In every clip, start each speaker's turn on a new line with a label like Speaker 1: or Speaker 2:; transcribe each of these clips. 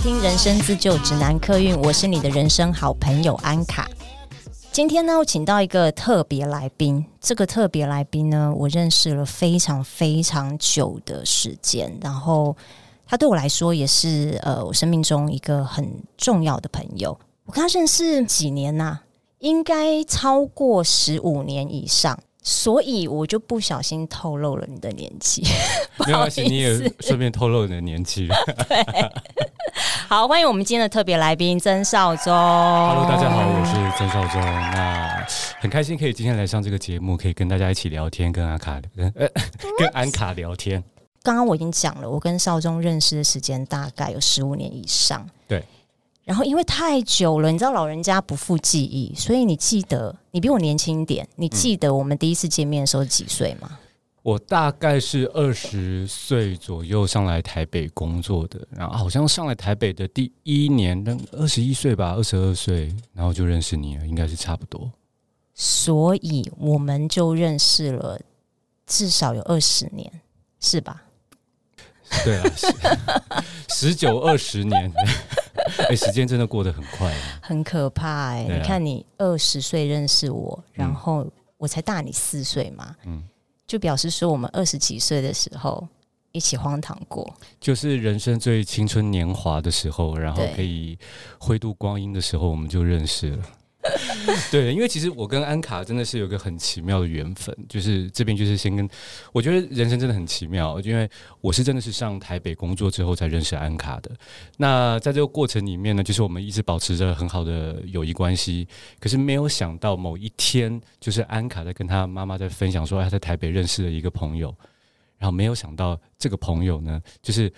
Speaker 1: 听《人生自救指南》客运，我是你的人生好朋友安卡。今天呢，我请到一个特别来宾。这个特别来宾呢，我认识了非常非常久的时间，然后他对我来说也是呃，我生命中一个很重要的朋友。我跟他认识几年呐、应该超过十五年以上，所以我就不小心透露了你的年纪。
Speaker 2: 没关系，你也顺便透露你的年纪。
Speaker 1: 对，好，欢迎我们今天的特别来宾曾少宗。
Speaker 2: Hello，大家好，我是曾少宗。那很开心可以今天来上这个节目，可以跟大家一起聊天，跟阿卡跟呃跟安卡聊天。
Speaker 1: 刚刚我已经讲了，我跟少宗认识的时间大概有十五年以上。
Speaker 2: 对。
Speaker 1: 然后因为太久了，你知道老人家不复记忆，所以你记得你比我年轻一点，你记得我们第一次见面的时候几岁吗？
Speaker 2: 我大概是二十岁左右上来台北工作的，然后好像上来台北的第一年，那二十一岁吧，二十二岁，然后就认识你了，应该是差不多。
Speaker 1: 所以我们就认识了至少有二十年，是吧？
Speaker 2: 对啊，十九二十年。哎、欸，时间真的过得很快，啊，
Speaker 1: 很可怕哎，欸！啊，你看，你二十岁认识我，然后我才大你四岁嘛，嗯，就表示说我们二十几岁的时候一起荒唐过，
Speaker 2: 就是人生最青春年华的时候，然后可以挥度光阴的时候，我们就认识了。对，因为其实我跟安卡真的是有个很奇妙的缘分，就是这边就是先跟，我觉得人生真的很奇妙，因为我是真的是上台北工作之后才认识安卡的。那在这个过程里面呢，就是我们一直保持着很好的友谊关系，可是没有想到某一天，就是安卡在跟他妈妈在分享说他在台北认识了一个朋友，然后没有想到这个朋友呢，就是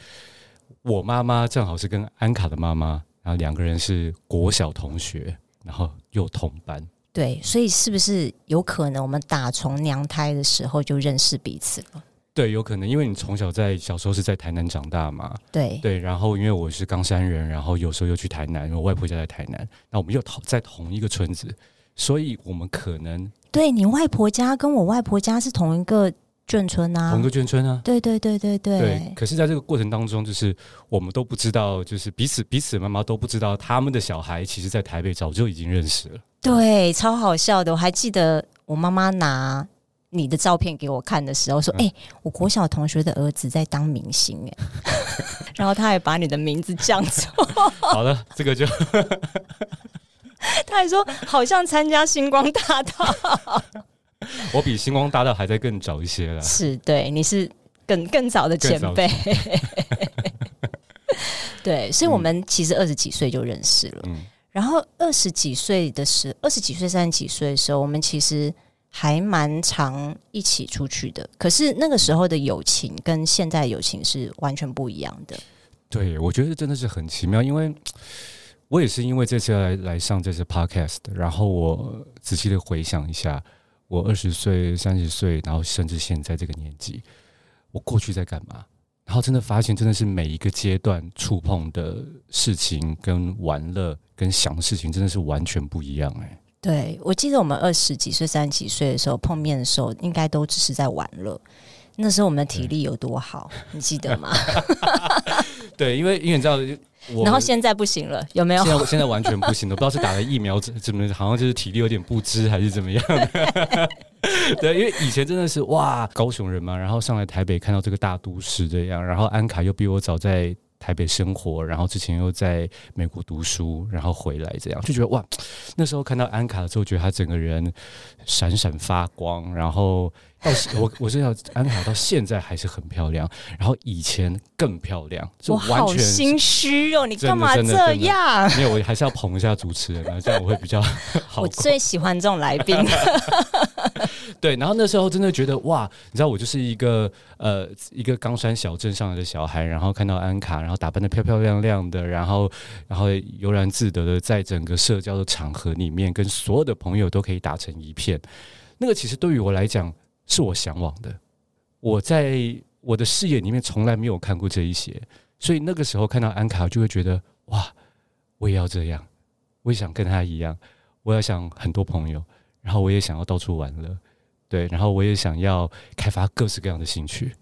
Speaker 2: 我妈妈正好是跟安卡的妈妈，然后两个人是国小同学。然后又同班，
Speaker 1: 对，所以是不是有可能我们打从娘胎的时候就认识彼此了？
Speaker 2: 对，有可能，因为你从小在小时候是在台南长大嘛，
Speaker 1: 对
Speaker 2: 对。然后因为我是冈山人，然后有时候又去台南，我外婆家在台南，那我们又同在同一个村子，所以我们可能
Speaker 1: 对你外婆家跟我外婆家是同一个。眷村啊，
Speaker 2: 同个眷村啊，
Speaker 1: 对对对对对。
Speaker 2: 对，可是，在这个过程当中，就是我们都不知道，就是彼此彼此妈妈都不知道，他们的小孩其实，在台北早就已经认识了。
Speaker 1: 对，超好笑的。我还记得我妈妈拿你的照片给我看的时候，说：“哎、嗯欸，我国小同学的儿子在当明星。”哎，然后他还把你的名字讲错。
Speaker 2: 好了，这个就
Speaker 1: 他还说好像参加星光大道。
Speaker 2: 我比星光大道还在更早一些了，
Speaker 1: 是对，你是更更早的前辈，对，所以我们其实二十几岁就认识了，嗯，然后二十几岁的时，二十几岁、三十几岁的时候，我们其实还蛮常一起出去的，可是那个时候的友情跟现在的友情是完全不一样的。
Speaker 2: 对，我觉得真的是很奇妙，因为 我也是因为这次来来上这次 podcast，然后我仔细的回想一下。我二十岁、三十岁，然后甚至现在这个年纪，我过去在干嘛？然后真的发现，真的是每一个阶段触碰的事情、跟玩乐、跟想的事情，真的是完全不一样哎、欸。
Speaker 1: 对，我记得我们二十几岁、三十几岁的时候碰面的时候，应该都只是在玩乐。那时候我们的体力有多好，你记得吗？
Speaker 2: 对，因为因为你知道。
Speaker 1: 然后现在不行了，有没有？
Speaker 2: 现在现在完全不行了，不知道是打了疫苗怎怎么，好像就是体力有点不支还是怎么样的。对，因为以前真的是哇，高雄人嘛，然后上来台北看到这个大都市这样，然后安卡又比我早在台北生活，然后之前又在美国读书，然后回来这样，就觉得哇，那时候看到安卡的时候，觉得他整个人闪闪发光，然后。到我我是要安卡到现在还是很漂亮，然后以前更漂亮，就完全我好
Speaker 1: 心虚哦！你干嘛这样？
Speaker 2: 没有，我还是要捧一下主持人啊，这样我会比较 好。
Speaker 1: 我最喜欢这种来宾。
Speaker 2: 对，然后那时候真的觉得哇，你知道我就是一个呃一个冈山小镇上来的小孩，然后看到安卡，然后打扮的漂漂亮亮的，然后然后悠然自得的在整个社交的场合里面，跟所有的朋友都可以打成一片。那个其实对于我来讲。是我向往的，我在我的视野里面从来没有看过这一些，所以那个时候看到安卡，就会觉得哇，我也要这样，我也想跟他一样，我要想很多朋友，然后我也想要到处玩乐，对，然后我也想要开发各式各样的兴趣。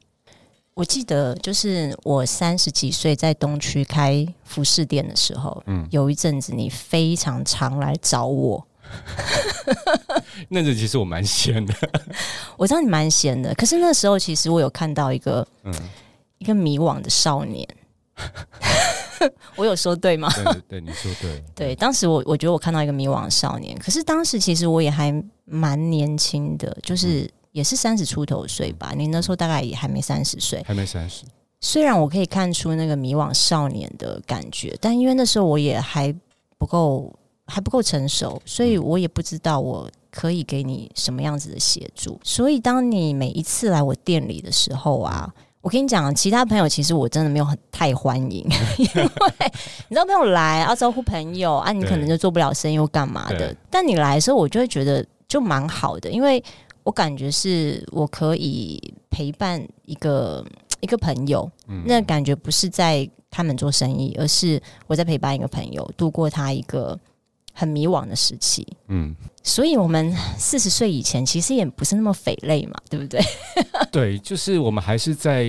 Speaker 1: 我记得就是我三十几岁在东区开服饰店的时候，嗯，有一阵子你非常常来找我。
Speaker 2: 那阵子其实我蛮闲的，
Speaker 1: 我知道你蛮闲的，可是那时候其实我有看到一个，嗯，一个迷惘的少年。我有说对吗？
Speaker 2: 对对，你说对。
Speaker 1: 对，当时我我觉得我看到一个迷惘的少年，可是当时其实我也还蛮年轻的，就是也是三十出头岁吧。你那时候大概也还没三十岁，
Speaker 2: 还没三十。
Speaker 1: 虽然我可以看出那个迷惘少年的感觉，但因为那时候我也还不够，还不够成熟，所以我也不知道我可以给你什么样子的协助。所以当你每一次来我店里的时候啊。我跟你讲，其他朋友其实我真的没有很太欢迎，因为你知道朋友来要招呼朋友啊，你可能就做不了生意又干嘛的。但你来的时候，我就会觉得就蛮好的，因为我感觉是我可以陪伴一个一个朋友，嗯、那感觉不是在他们做生意，而是我在陪伴一个朋友度过他一个很迷惘的时期。嗯。所以，我们四十岁以前其实也不是那么匪类嘛，对不对？
Speaker 2: 对，就是我们还是在，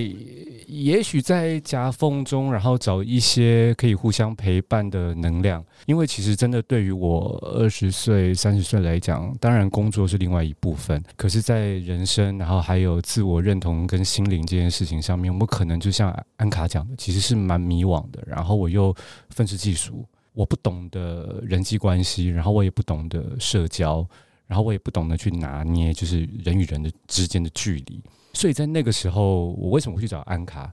Speaker 2: 也许在夹缝中，然后找一些可以互相陪伴的能量。因为其实真的对于我二十岁、三十岁来讲，当然工作是另外一部分，可是，在人生，然后还有自我认同跟心灵这件事情上面，我们可能就像安卡讲的，其实是蛮迷惘的。然后我又愤世嫉俗。我不懂得人际关系，然后我也不懂得社交，然后我也不懂得去拿捏，就是人与人的之间的距离。所以在那个时候，我为什么会去找安卡？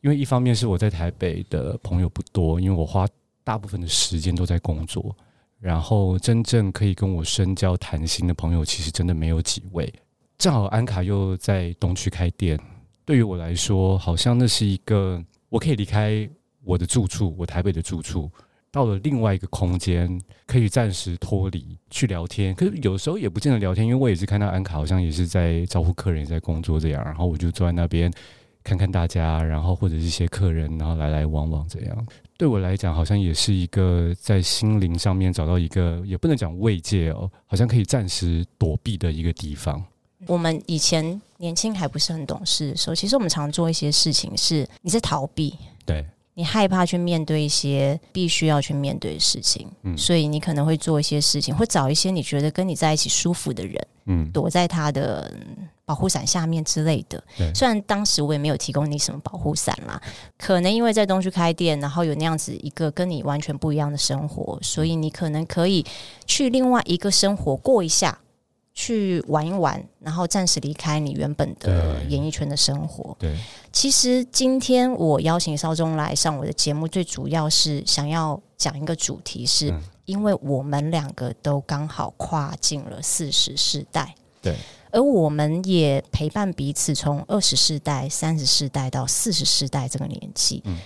Speaker 2: 因为一方面是我在台北的朋友不多，因为我花大部分的时间都在工作，然后真正可以跟我深交谈心的朋友，其实真的没有几位。正好安卡又在东区开店，对于我来说，好像那是一个我可以离开我的住处，我台北的住处。到了另外一个空间，可以暂时脱离去聊天。可是有时候也不见得聊天，因为我也是看到安卡好像也是在招呼客人，也在工作这样。然后我就坐在那边看看大家，然后或者是一些客人，然后来来往往这样。对我来讲，好像也是一个在心灵上面找到一个，也不能讲慰藉哦，好像可以暂时躲避的一个地方。
Speaker 1: 我们以前年轻还不是很懂事的时候，其实我们常做一些事情，是你在逃避。
Speaker 2: 对。
Speaker 1: 你害怕去面对一些必须要去面对的事情，嗯，所以你可能会做一些事情，会找一些你觉得跟你在一起舒服的人，嗯，躲在他的保护伞下面之类的。虽然当时我也没有提供你什么保护伞啦，可能因为在东区开店，然后有那样子一个跟你完全不一样的生活，所以你可能可以去另外一个生活过一下。去玩一玩，然后暂时离开你原本的演艺圈的生活。对，其实今天我邀请邵中来上我的节目，最主要是想要讲一个主题是，是因为我们两个都刚好跨进了四十世代。对，而我们也陪伴彼此从二十世代、三十世代到四十世代这个年纪。嗯，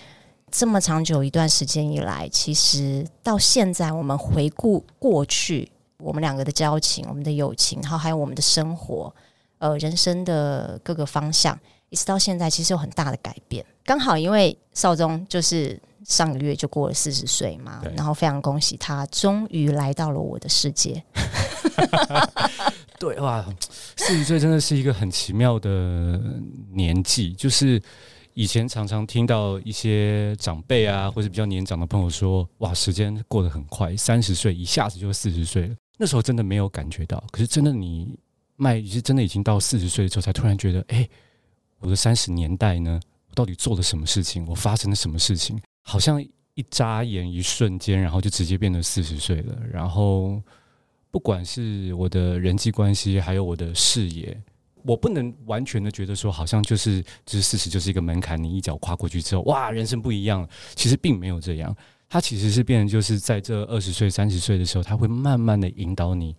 Speaker 1: 这么长久一段时间以来，其实到现在我们回顾过去。我们两个的交情，我们的友情，然后还有我们的生活，呃，人生的各个方向，一直到现在，其实有很大的改变。刚好因为少宗就是上个月就过了四十岁嘛，然后非常恭喜他，终于来到了我的世界。
Speaker 2: 对哇，四十岁真的是一个很奇妙的年纪，就是。以前常常听到一些长辈啊，或者比较年长的朋友说：“哇，时间过得很快，三十岁一下子就四十岁了。”那时候真的没有感觉到，可是真的你迈，是真的已经到四十岁的时候，才突然觉得：“哎，我的三十年代呢，我到底做了什么事情？我发生了什么事情？好像一眨眼，一瞬间，然后就直接变成四十岁了。然后，不管是我的人际关系，还有我的事业。”我不能完全的觉得说，好像就是就是四十就是一个门槛，你一脚跨过去之后，哇，人生不一样。其实并没有这样，它其实是变成就是在这二十岁、三十岁的时候，他会慢慢的引导你，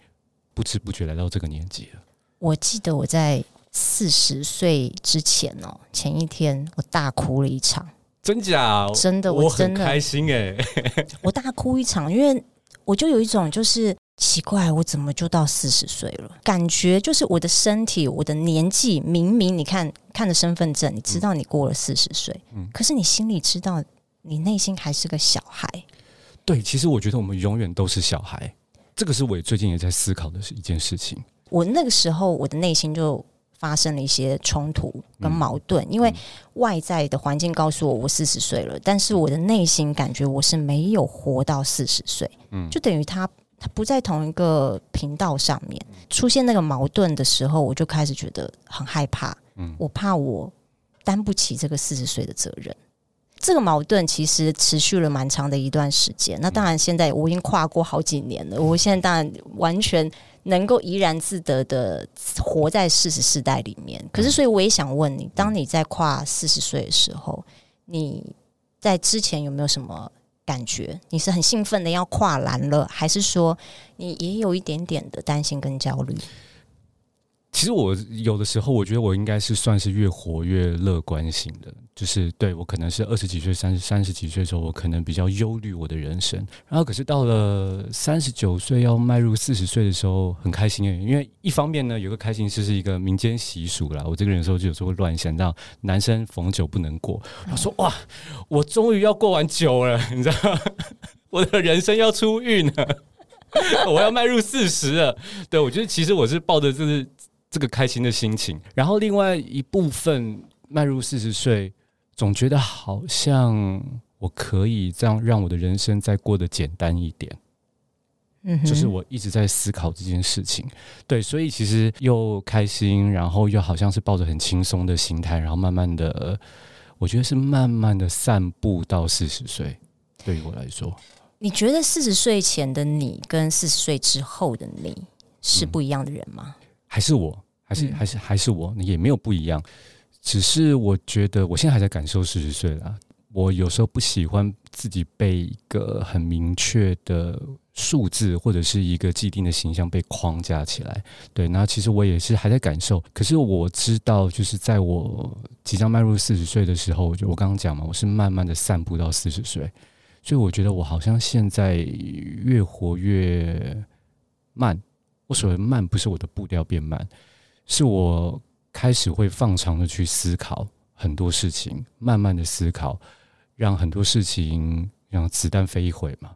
Speaker 2: 不知不觉来到这个年纪了。
Speaker 1: 我记得我在四十岁之前哦，前一天我大哭了一场，
Speaker 2: 真假？
Speaker 1: 真的，我真的
Speaker 2: 开心哎，
Speaker 1: 我大哭一场，因为我就有一种就是。奇怪，我怎么就到四十岁了？感觉就是我的身体，我的年纪，明明你看看着身份证，你知道你过了四十岁，嗯，可是你心里知道，你内心还是个小孩。
Speaker 2: 对，其实我觉得我们永远都是小孩，这个是我最近也在思考的是一件事情。
Speaker 1: 我那个时候我的内心就发生了一些冲突跟矛盾，因为外在的环境告诉我我四十岁了，但是我的内心感觉我是没有活到四十岁，嗯，就等于他他不在同一个频道上面，出现那个矛盾的时候，我就开始觉得很害怕，嗯，我怕我担不起这个四十岁的责任。这个矛盾其实持续了蛮长的一段时间。那当然，现在我已经跨过好几年了。我现在当然完全能够怡然自得的活在四十世代里面。可是，所以我也想问你：当你在跨四十岁的时候，你在之前有没有什么感觉？你是很兴奋的要跨栏了，还是说你也有一点点的担心跟焦虑？
Speaker 2: 其实我有的时候，我觉得我应该是算是越活越乐观型的，就是对我可能是二十几岁、三十三十几岁的时候，我可能比较忧虑我的人生。然后，可是到了三十九岁要迈入四十岁的时候，很开心诶，因为一方面呢，有个开心是是一个民间习俗啦。我这个人有时候就有时候会乱想到男生逢九不能过，他说哇，我终于要过完九了，你知道，我的人生要出运了，我要迈入四十了。对，我觉得其实我是抱着就是。这个开心的心情，然后另外一部分迈入四十岁，总觉得好像我可以这样让我的人生再过得简单一点。嗯，就是我一直在思考这件事情，对，所以其实又开心，然后又好像是抱着很轻松的心态，然后慢慢的，我觉得是慢慢的散步到四十岁。对于我来说，
Speaker 1: 你觉得四十岁前的你跟四十岁之后的你是不一样的人吗？嗯
Speaker 2: 还是我，还是还是还是我，也没有不一样，只是我觉得我现在还在感受四十岁了。我有时候不喜欢自己被一个很明确的数字或者是一个既定的形象被框架起来。对，那其实我也是还在感受。可是我知道，就是在我即将迈入四十岁的时候，就我刚刚讲嘛，我是慢慢的散步到四十岁，所以我觉得我好像现在越活越慢。我所谓慢，不是我的步调变慢，是我开始会放长的去思考很多事情，慢慢的思考，让很多事情让子弹飞一回嘛，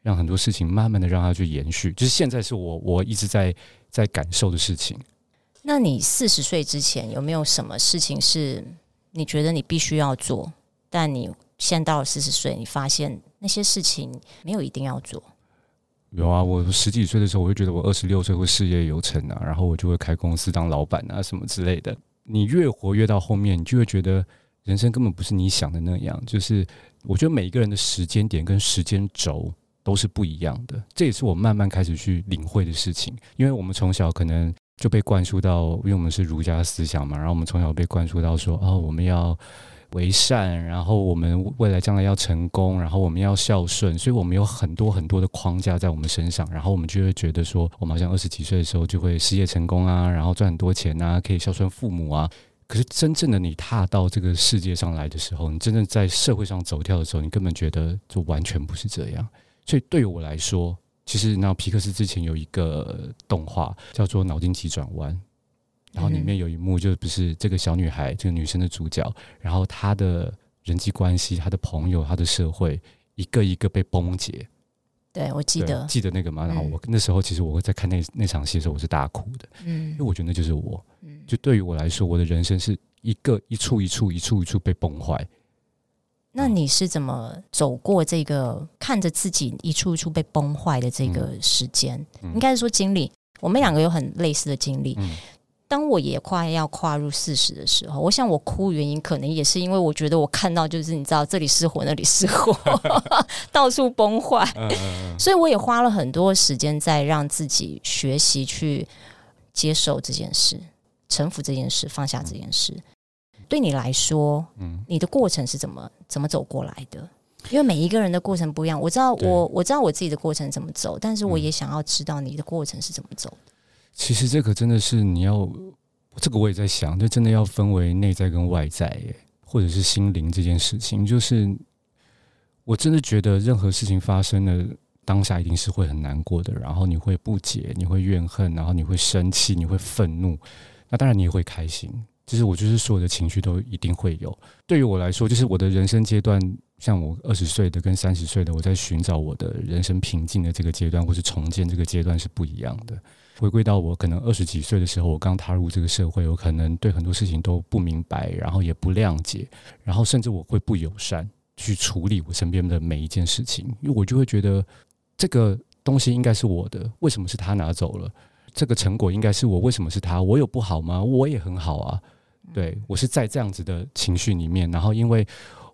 Speaker 2: 让很多事情慢慢的让它去延续。就是现在是我我一直在在感受的事情。
Speaker 1: 那你四十岁之前有没有什么事情是你觉得你必须要做，但你现到了四十岁，你发现那些事情没有一定要做？
Speaker 2: 有啊，我十几岁的时候，我就觉得我二十六岁会事业有成啊，然后我就会开公司当老板啊，什么之类的。你越活越到后面，你就会觉得人生根本不是你想的那样。就是我觉得每一个人的时间点跟时间轴都是不一样的，这也是我慢慢开始去领会的事情。因为我们从小可能就被灌输到，因为我们是儒家思想嘛，然后我们从小被灌输到说，哦，我们要。为善，然后我们未来将来要成功，然后我们要孝顺，所以我们有很多很多的框架在我们身上，然后我们就会觉得说，我们好像二十几岁的时候就会事业成功啊，然后赚很多钱啊，可以孝顺父母啊。可是真正的你踏到这个世界上来的时候，你真正在社会上走跳的时候，你根本觉得就完全不是这样。所以对于我来说，其实那皮克斯之前有一个动画叫做《脑筋急转弯》。然后里面有一幕，就不是这个小女孩，这个女生的主角，然后她的人际关系、她的朋友、她的社会，一个一个被崩解。
Speaker 1: 对，我记得，
Speaker 2: 记得那个嘛？然后我那时候其实我会在看那那场戏的时候，我是大哭的。嗯，因为我觉得那就是我。嗯，就对于我来说，我的人生是一个一处一处一处一处被崩坏。
Speaker 1: 那你是怎么走过这个看着自己一处一处被崩坏的这个时间？嗯，应该是说经历。我们两个有很类似的经历。嗯。当我也快要跨入四十的时候，我想我哭原因可能也是因为我觉得我看到就是你知道这里失火那里失火，到处崩坏，所以我也花了很多时间在让自己学习去接受这件事、臣服这件事、放下这件事。对你来说，嗯你的过程是怎么怎么走过来的？因为每一个人的过程不一样。我知道我我知道我自己的过程怎么走，但是我也想要知道你的过程是怎么走的。
Speaker 2: 其实这个真的是你要，这个我也在想，就真的要分为内在跟外在，或者是心灵这件事情。就是我真的觉得任何事情发生的当下，一定是会很难过的，然后你会不解，你会怨恨，然后你会生气，你会愤怒，那当然你也会开心。就是我就是所有的情绪都一定会有。对于我来说，就是我的人生阶段像我二十岁的跟三十岁的，我在寻找我的人生平静的这个阶段，或是重建这个阶段是不一样的。回归到我可能二十几岁的时候，我刚踏入这个社会，我可能对很多事情都不明白，然后也不谅解，然后甚至我会不友善去处理我身边的每一件事情，因为我就会觉得这个东西应该是我的，为什么是他拿走了？这个成果应该是我，为什么是他？我有不好吗？我也很好啊。对，我是在这样子的情绪里面，然后因为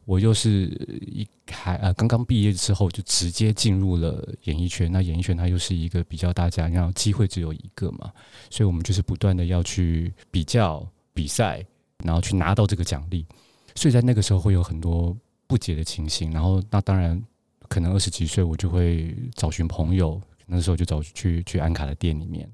Speaker 2: 我又是一开呃刚刚毕业之后就直接进入了演艺圈，那演艺圈它又是一个比较大家，然后机会只有一个嘛，所以我们就是不断的要去比较比赛，然后去拿到这个奖励，所以在那个时候会有很多不解的情形，然后那当然可能二十几岁我就会找寻朋友，那时候就走去去安卡的店里面，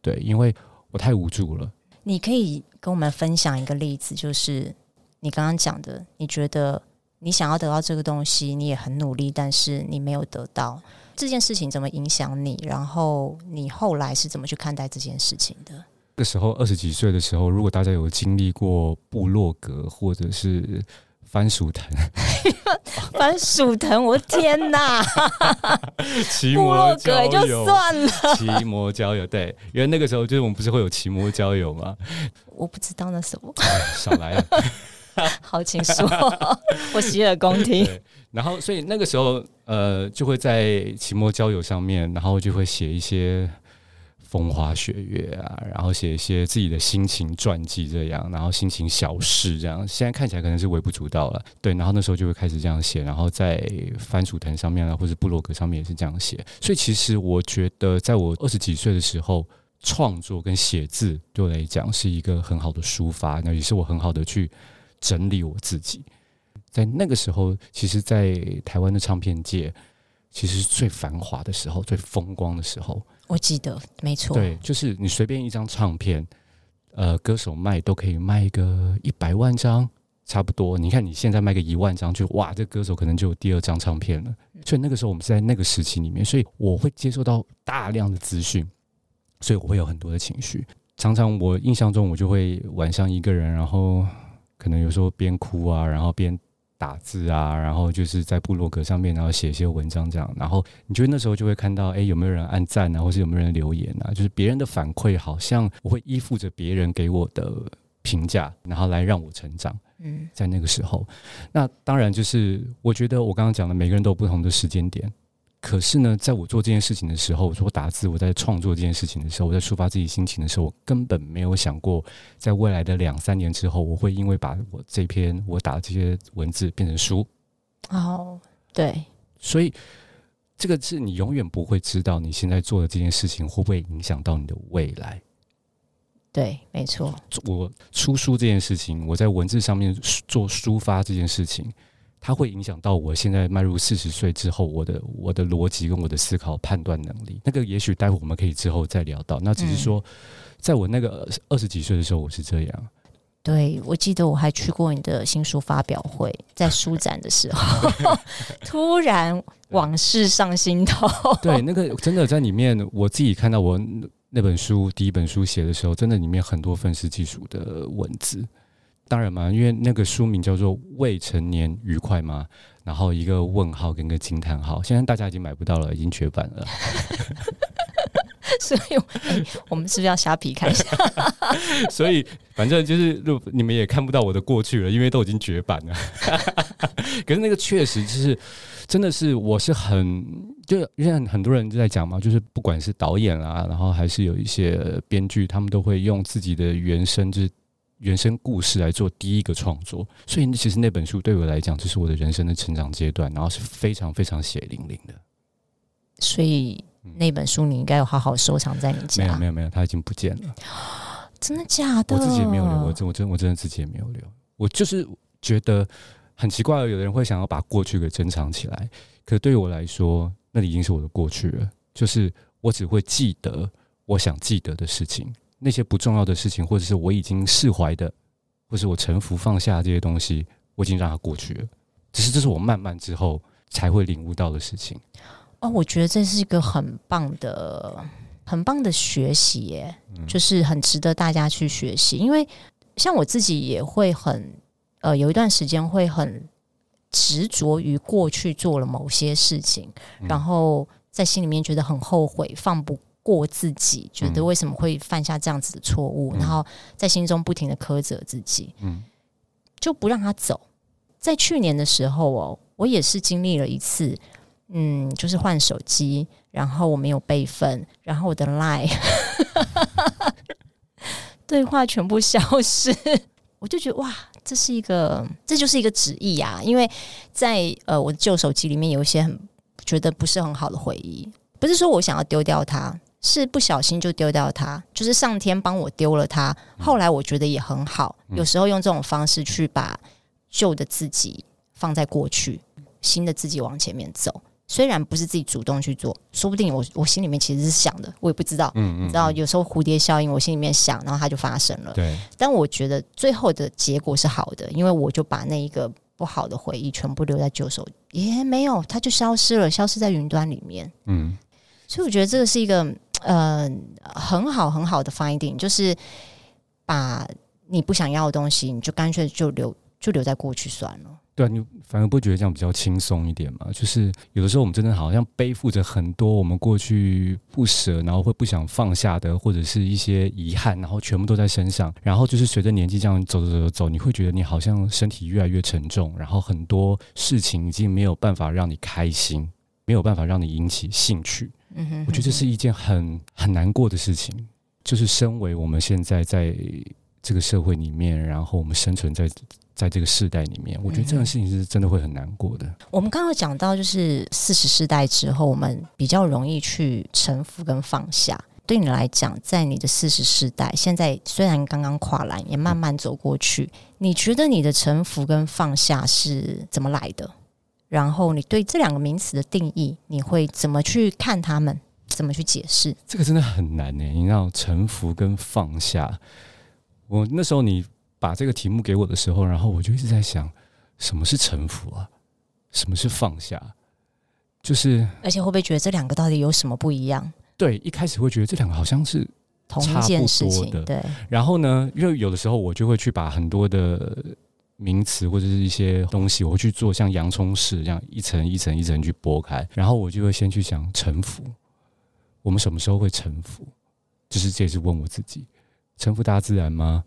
Speaker 2: 对，因为我太无助了。
Speaker 1: 你可以跟我们分享一个例子，就是你刚刚讲的，你觉得你想要得到这个东西，你也很努力，但是你没有得到这件事情，怎么影响你？然后你后来是怎么去看待这件事情的？
Speaker 2: 那时候二十几岁的时候，如果大家有经历过部落格或者是。番薯藤，
Speaker 1: 番薯藤，我的天哪！
Speaker 2: 奇摩交友
Speaker 1: 就算了，
Speaker 2: 奇摩交友对，因为那个时候就是我们不是会有奇摩交友吗？
Speaker 1: 我不知道那什么，
Speaker 2: 少来了。
Speaker 1: 好，请说，我洗耳恭听。
Speaker 2: 然后，所以那个时候，呃，就会在期末交友上面，然后就会写一些。风花雪月啊，然后写一些自己的心情传记，这样，然后心情小事这样。现在看起来可能是微不足道了，对。然后那时候就会开始这样写，然后在番薯藤上面啊，或者部落格上面也是这样写。所以其实我觉得，在我二十几岁的时候，创作跟写字对我来讲是一个很好的抒发，那也是我很好的去整理我自己。在那个时候，其实，在台湾的唱片界，其实是最繁华的时候，最风光的时候。
Speaker 1: 我记得没错，
Speaker 2: 对，就是你随便一张唱片，呃，歌手卖都可以卖个一百万张，差不多。你看你现在卖个一万张，就哇，这歌手可能就有第二张唱片了。所以那个时候我们是在那个时期里面，所以我会接受到大量的资讯，所以我会有很多的情绪。常常我印象中，我就会晚上一个人，然后可能有时候边哭啊，然后边。打字啊，然后就是在部落格上面，然后写一些文章这样，然后你觉得那时候就会看到，哎，有没有人按赞啊，或是有没有人留言啊？就是别人的反馈，好像我会依附着别人给我的评价，然后来让我成长。嗯，在那个时候，那当然就是我觉得我刚刚讲的，每个人都有不同的时间点。可是呢，在我做这件事情的时候，我说打字，我在创作这件事情的时候，我在抒发自己心情的时候，我根本没有想过，在未来的两三年之后，我会因为把我这篇我打的这些文字变成书。
Speaker 1: 哦，对，所
Speaker 2: 以这个是你永远不会知道你现在做的这件事情会不会影响到你的未来。
Speaker 1: 对，没错。
Speaker 2: 我出书这件事情，我在文字上面做抒发这件事情。它会影响到我现在迈入四十岁之后，我的我的逻辑跟我的思考判断能力。那个也许待会我们可以之后再聊到。那只是说，在我那个二十几岁的时候，我是这样。
Speaker 1: 对，我记得我还去过你的新书发表会，在书展的时候，突然往事上心头。
Speaker 2: 对，那个真的在里面，我自己看到我那本书第一本书写的时候，真的里面很多愤世嫉俗的文字。当然嘛，因为那个书名叫做《未成年愉快吗》，然后一个问号跟个惊叹号。现在大家已经买不到了，已经绝版了。
Speaker 1: 所以、欸，我们是不是要虾皮看一下？
Speaker 2: 所以，反正就是，你们也看不到我的过去了，因为都已经绝版了。可是那个确实就是，真的是，我是很，就因为很多人就在讲嘛，就是不管是导演啊，然后还是有一些编剧，他们都会用自己的原声，就是。原生故事来做第一个创作，所以其实那本书对我来讲，这是我的人生的成长阶段，然后是非常非常血淋淋的。
Speaker 1: 所以那本书你应该有好好收藏在你家。
Speaker 2: 没有没有没有，它已经不见了。
Speaker 1: 真的假的？
Speaker 2: 我自己也没有留，我真我真我真的自己也没有留。我就是觉得很奇怪，有的人会想要把过去给珍藏起来，可对于我来说，那里已经是我的过去了。就是我只会记得我想记得的事情。那些不重要的事情，或者是我已经释怀的，或是我臣服放下这些东西，我已经让它过去了。只是这是我慢慢之后才会领悟到的事情。
Speaker 1: 哦，我觉得这是一个很棒的、很棒的学习耶，嗯、就是很值得大家去学习。因为像我自己也会很呃，有一段时间会很执着于过去做了某些事情，嗯、然后在心里面觉得很后悔，放不过自己，觉得为什么会犯下这样子的错误，嗯、然后在心中不停的苛责自己，嗯，就不让他走。在去年的时候哦，我也是经历了一次，嗯，就是换手机，然后我没有备份，然后我的 Line 对话全部消失，我就觉得哇，这是一个，这就是一个旨意啊！因为在呃我的旧手机里面有一些很觉得不是很好的回忆，不是说我想要丢掉它，是不小心就丢掉它，就是上天帮我丢了它。后来我觉得也很好，有时候用这种方式去把旧的自己放在过去，新的自己往前面走。虽然不是自己主动去做，说不定我我心里面其实是想的，我也不知道。嗯，嗯嗯，你知道有时候蝴蝶效应，我心里面想，然后它就发生了。对。但我觉得最后的结果是好的，因为我就把那一个不好的回忆全部留在旧手，也没有，它就消失了，消失在云端里面。嗯。所以我觉得这个是一个呃很好很好的 finding，就是把你不想要的东西，你就干脆就留就留在过去算了。
Speaker 2: 对啊，你反而不觉得这样比较轻松一点吗？就是有的时候我们真的好像背负着很多我们过去不舍，然后会不想放下的，或者是一些遗憾，然后全部都在身上。然后就是随着年纪这样走走走走，你会觉得你好像身体越来越沉重，然后很多事情已经没有办法让你开心，没有办法让你引起兴趣。嗯哼，我觉得这是一件很很难过的事情。就是身为我们现在在这个社会里面，然后我们生存在。在这个世代里面，我觉得这样的事情是真的会很难过的。嗯、
Speaker 1: 我们刚刚讲到，就是四十世代之后，我们比较容易去臣服跟放下。对你来讲，在你的四十世代，现在虽然刚刚跨栏，也慢慢走过去，嗯、你觉得你的臣服跟放下是怎么来的？然后你对这两个名词的定义，你会怎么去看他们？怎么去解释？
Speaker 2: 这个真的很难呢。你知道，臣服跟放下，我那时候你。把这个题目给我的时候，然后我就一直在想，什么是臣服啊？什么是放下？就是，
Speaker 1: 而且会不会觉得这两个到底有什么不一样？
Speaker 2: 对，一开始会觉得这两个好像是同一件事情。对。然后呢，因为有的时候我就会去把很多的名词或者是一些东西，我会去做像洋葱式这样一层一层一层去剥开，然后我就会先去想臣服。我们什么时候会臣服？就是这也是问我自己：臣服大自然吗？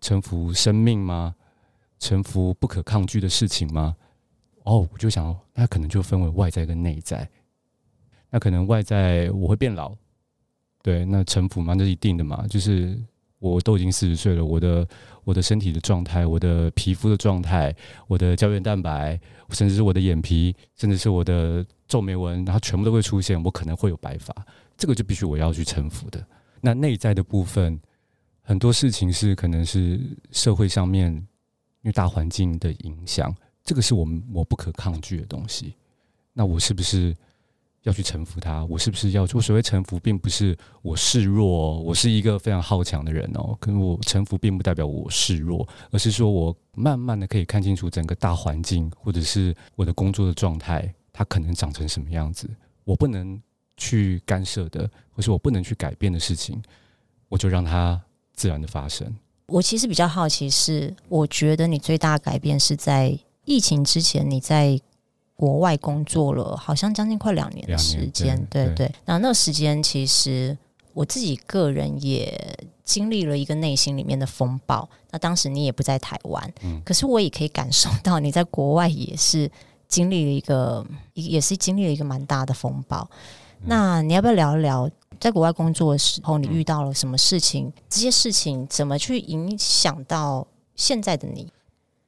Speaker 2: 臣服生命吗？臣服不可抗拒的事情吗？哦，我就想，那可能就分为外在跟内在。那可能外在我会变老，对，那臣服嘛，那是一定的嘛。就是我都已经四十岁了，我的我的身体的状态，我的皮肤的状态，我的胶原蛋白，甚至是我的眼皮，甚至是我的皱眉纹，然后全部都会出现，我可能会有白发，这个就必须我要去臣服的。那内在的部分。很多事情是可能是社会上面因为大环境的影响，这个是我们我不可抗拒的东西。那我是不是要去臣服他？我是不是要做？所谓臣服，并不是我示弱，我是一个非常好强的人哦。可是我臣服，并不代表我示弱，而是说我慢慢的可以看清楚整个大环境，或者是我的工作的状态，它可能长成什么样子。我不能去干涉的，或是我不能去改变的事情，我就让它。自然的发生。
Speaker 1: 我其实比较好奇是，我觉得你最大的改变是在疫情之前，你在国外工作了，好像将近快两年的时间，对对，对。那那个时间，其实我自己个人也经历了一个内心里面的风暴。那当时你也不在台湾，嗯，可是我也可以感受到你在国外也是经历了一个，也是经历了一个蛮大的风暴。那你要不要聊一聊？在国外工作的时候，你遇到了什么事情？这些事情怎么去影响到现在的你？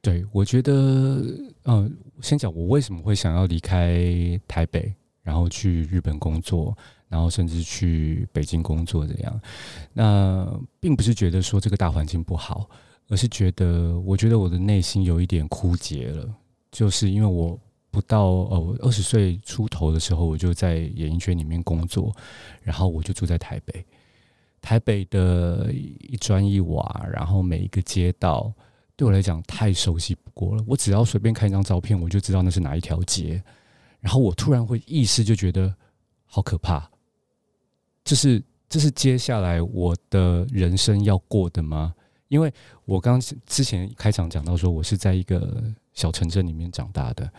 Speaker 2: 对，我觉得，呃，先讲我为什么会想要离开台北，然后去日本工作，然后甚至去北京工作这样。那并不是觉得说这个大环境不好，而是觉得，我觉得我的内心有一点枯竭了，就是因为我。不到呃，我二十岁出头的时候，我就在演艺圈里面工作，然后我就住在台北。台北的一砖一瓦，然后每一个街道，对我来讲太熟悉不过了。我只要随便看一张照片，我就知道那是哪一条街。然后我突然会意识，就觉得好可怕。这是这是接下来我的人生要过的吗？因为我刚之前开场讲到说，我是在一个小城镇里面长大的，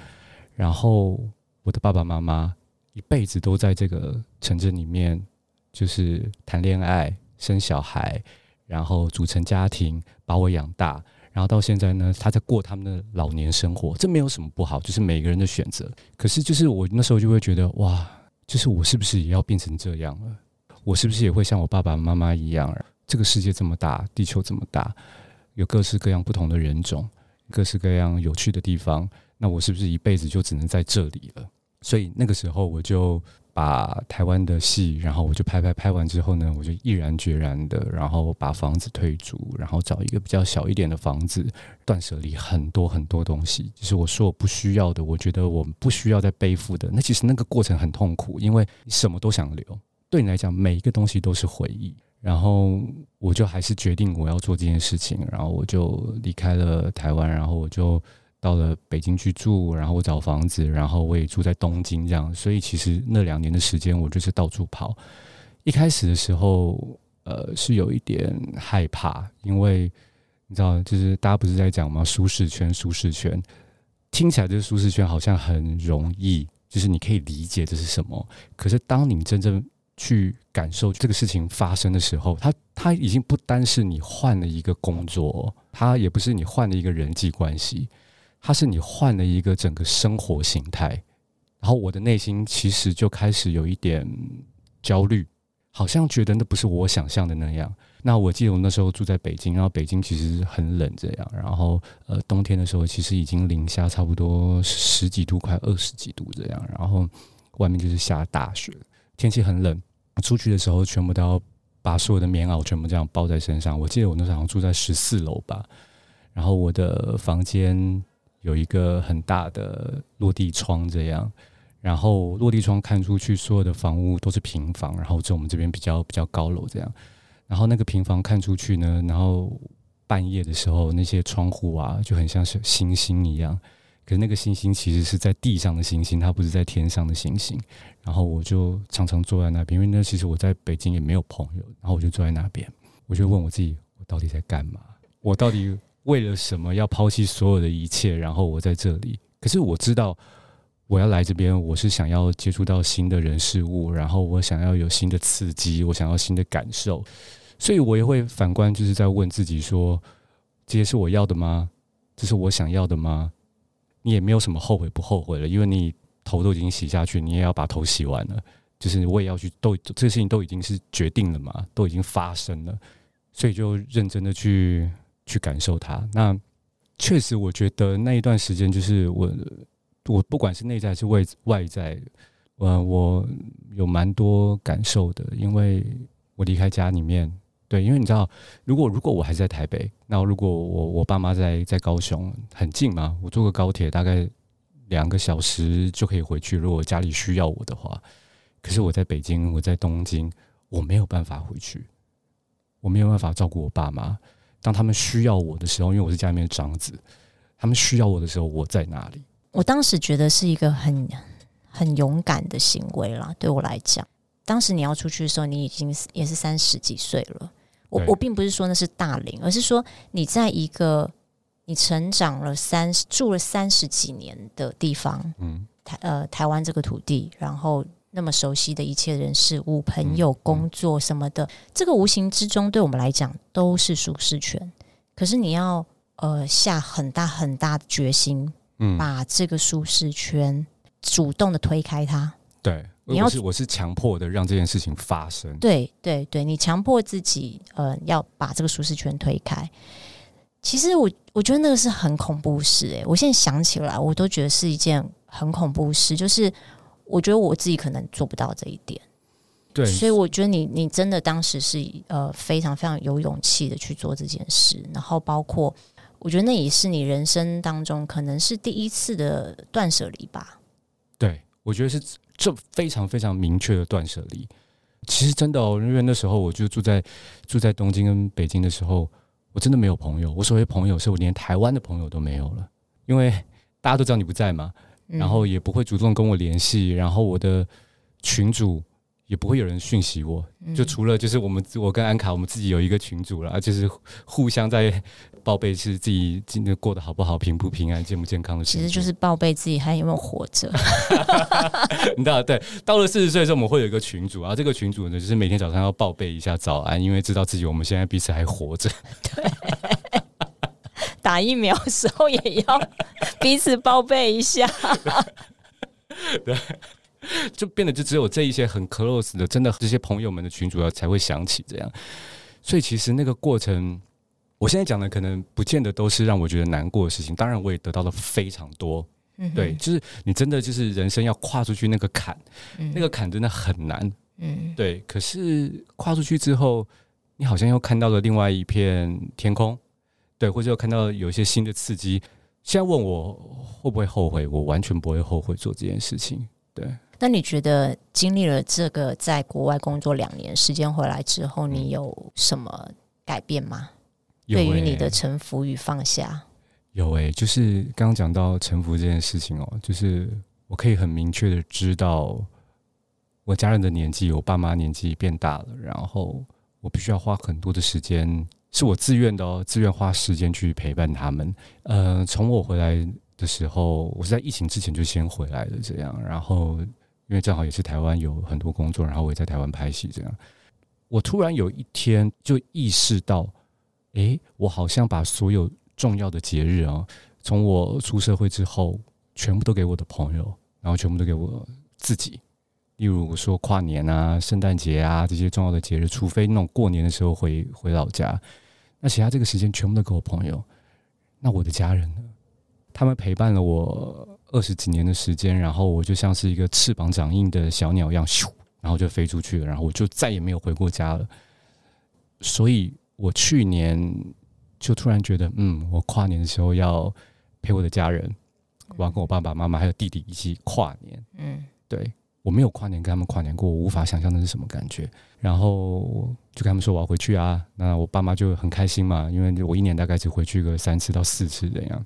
Speaker 2: 然后我的爸爸妈妈一辈子都在这个城镇里面，就是谈恋爱、生小孩，然后组成家庭，把我养大，然后到现在呢，他在过他们的老年生活，这没有什么不好，就是每个人的选择。可是，就是我那时候就会觉得，哇，就是我是不是也要变成这样了？我是不是也会像我爸爸妈妈一样？这个世界这么大，地球这么大，有各式各样不同的人种，各式各样有趣的地方。那我是不是一辈子就只能在这里了？所以那个时候，我就把台湾的戏，然后我就拍拍拍完之后呢，我就毅然决然的，然后把房子退租，然后找一个比较小一点的房子，断舍离很多很多东西。就是我说我不需要的，我觉得我不需要再背负的。那其实那个过程很痛苦，因为你什么都想留，对你来讲，每一个东西都是回忆。然后我就还是决定我要做这件事情，然后我就离开了台湾，然后我就到了北京去住，然后我找房子，然后我也住在东京这样。所以其实那两年的时间，我就是到处跑。一开始的时候，呃，是有一点害怕，因为你知道，就是大家不是在讲吗？舒适圈，舒适圈，听起来这个舒适圈好像很容易，就是你可以理解这是什么。可是当你真正去感受这个事情发生的时候，它它已经不单是你换了一个工作，它也不是你换了一个人际关系，它是你换了一个整个生活形态。然后我的内心其实就开始有一点焦虑，好像觉得那不是我想象的那样。那我记得我那时候住在北京，然后北京其实很冷，这样。然后呃，冬天的时候其实已经零下差不多十几度，快二十几度这样。然后外面就是下大雪，天气很冷。出去的时候，全部都要把所有的棉袄全部这样包在身上。我记得我那时候好像住在十四楼吧，然后我的房间有一个很大的落地窗，这样，然后落地窗看出去，所有的房屋都是平房，然后就我们这边比较比较高楼这样，然后那个平房看出去呢，然后半夜的时候，那些窗户啊，就很像是星星一样。可是那个星星其实是在地上的星星，它不是在天上的星星。然后我就常常坐在那边，因为那其实我在北京也没有朋友。然后我就坐在那边，我就问我自己：我到底在干嘛？我到底为了什么要抛弃所有的一切？然后我在这里。可是我知道，我要来这边，我是想要接触到新的人事物，然后我想要有新的刺激，我想要新的感受。所以我也会反观，就是在问自己说：这些是我要的吗？这是我想要的吗？你也没有什么后悔不后悔了，因为你头都已经洗下去，你也要把头洗完了。就是我也要去，都这事情都已经是决定了嘛，都已经发生了，所以就认真的去去感受它。那确实，我觉得那一段时间，就是我我不管是内在还是外外在，呃，我有蛮多感受的，因为我离开家里面。对，因为你知道，如果如果我还在台北，那如果我我爸妈在在高雄，很近嘛，我坐个高铁大概两个小时就可以回去。如果家里需要我的话，可是我在北京，我在东京，我没有办法回去，我没有办法照顾我爸妈。当他们需要我的时候，因为我是家里面的长子，他们需要我的时候，我在哪里？
Speaker 1: 我当时觉得是一个很很勇敢的行为啦，对我来讲，当时你要出去的时候，你已经也是三十几岁了。我我并不是说那是大龄，而是说你在一个你成长了三十住了三十几年的地方，嗯，台呃台湾这个土地，然后那么熟悉的一切人事物、朋友、工作什么的，这个无形之中对我们来讲都是舒适圈。可是你要呃下很大很大的决心，嗯，把这个舒适圈主动的推开它，
Speaker 2: 对。你要是我是强迫的让这件事情发生，
Speaker 1: 对对对，你强迫自己呃要把这个舒适圈推开。其实我我觉得那个是很恐怖事诶、欸，我现在想起来我都觉得是一件很恐怖事，就是我觉得我自己可能做不到这一点。
Speaker 2: 对，
Speaker 1: 所以我觉得你你真的当时是呃非常非常有勇气的去做这件事，然后包括我觉得那也是你人生当中可能是第一次的断舍离吧。
Speaker 2: 对，我觉得是。这非常非常明确的断舍离，其实真的哦，因为那时候我就住在住在东京跟北京的时候，我真的没有朋友。我所谓朋友，是我连台湾的朋友都没有了，因为大家都知道你不在嘛，然后也不会主动跟我联系，然后我的群主也不会有人讯息我，就除了就是我们我跟安卡我们自己有一个群主了，就是互相在报备是自己今天过得好不好、平不平安、健不健康的事情。
Speaker 1: 其实就是报备自己还有没有活着。
Speaker 2: 你知道，对，到了四十岁的时候，我们会有一个群组啊，这个群主呢，就是每天早上要报备一下早安，因为知道自己我们现在彼此还活着。
Speaker 1: 对。打疫苗的时候也要 彼此报备一下，
Speaker 2: 对，就变得就只有这一些很 close 的，真的这些朋友们的群主要才会想起这样。所以其实那个过程，我现在讲的可能不见得都是让我觉得难过的事情，当然我也得到了非常多。嗯，对，就是你真的就是人生要跨出去那个坎，那个坎真的很难。嗯，对。可是跨出去之后，你好像又看到了另外一片天空。对，或者有看到有一些新的刺激。现在问我会不会后悔，我完全不会后悔做这件事情。对，
Speaker 1: 那你觉得经历了这个在国外工作两年时间回来之后，你有什么改变吗？嗯、对于你的臣服与放下，
Speaker 2: 有诶、欸，就是刚刚讲到臣服这件事情哦，就是我可以很明确的知道，我家人的年纪，我爸妈年纪变大了，然后我必须要花很多的时间。是我自愿的哦，自愿花时间去陪伴他们。呃，从我回来的时候，我是在疫情之前就先回来了，这样。然后，因为正好也是台湾有很多工作，然后我也在台湾拍戏，这样。我突然有一天就意识到，诶，我好像把所有重要的节日啊，从我出社会之后，全部都给我的朋友，然后全部都给我自己。例如说跨年啊、圣诞节啊这些重要的节日，除非那种过年的时候回回老家，那其他这个时间全部都给我朋友。那我的家人呢？他们陪伴了我二十几年的时间，然后我就像是一个翅膀长硬的小鸟一样，咻，然后就飞出去了，然后我就再也没有回过家了。所以我去年就突然觉得，嗯，我跨年的时候要陪我的家人，我要跟我爸爸妈妈还有弟弟一起跨年。嗯，对。我没有跨年跟他们跨年过，我无法想象那是什么感觉。然后就跟他们说我要回去啊，那我爸妈就很开心嘛，因为我一年大概只回去个三次到四次这样。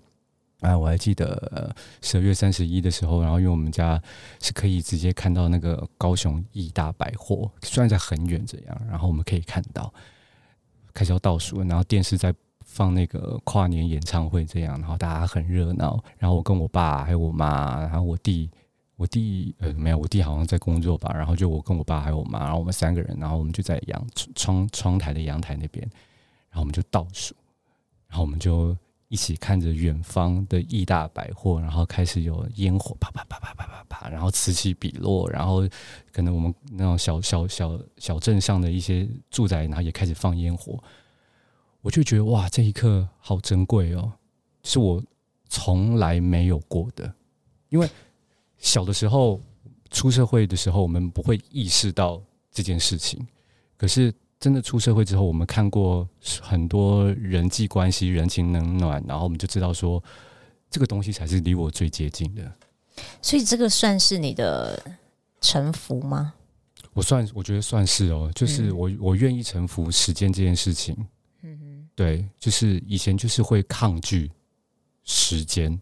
Speaker 2: 啊，我还记得十二月三十一的时候，然后因为我们家是可以直接看到那个高雄义大百货，虽然在很远这样，然后我们可以看到开始要倒数，然后电视在放那个跨年演唱会这样，然后大家很热闹。然后我跟我爸还有我妈，然后我弟。我弟呃没有，我弟好像在工作吧。然后就我跟我爸还有我妈，然后我们三个人，然后我们就在阳窗窗台的阳台那边，然后我们就倒数，然后我们就一起看着远方的亿大百货，然后开始有烟火啪啪啪啪啪啪啪，然后此起彼落，然后可能我们那种小小小小镇上的一些住宅，然后也开始放烟火，我就觉得哇，这一刻好珍贵哦，是我从来没有过的，因为。小的时候，出社会的时候，我们不会意识到这件事情。可是真的出社会之后，我们看过很多人际关系、人情冷暖，然后我们就知道说，这个东西才是离我最接近的。
Speaker 1: 所以，这个算是你的臣服吗？
Speaker 2: 我算，我觉得算是哦。就是我，我愿意臣服时间这件事情。嗯哼，对，就是以前就是会抗拒时间。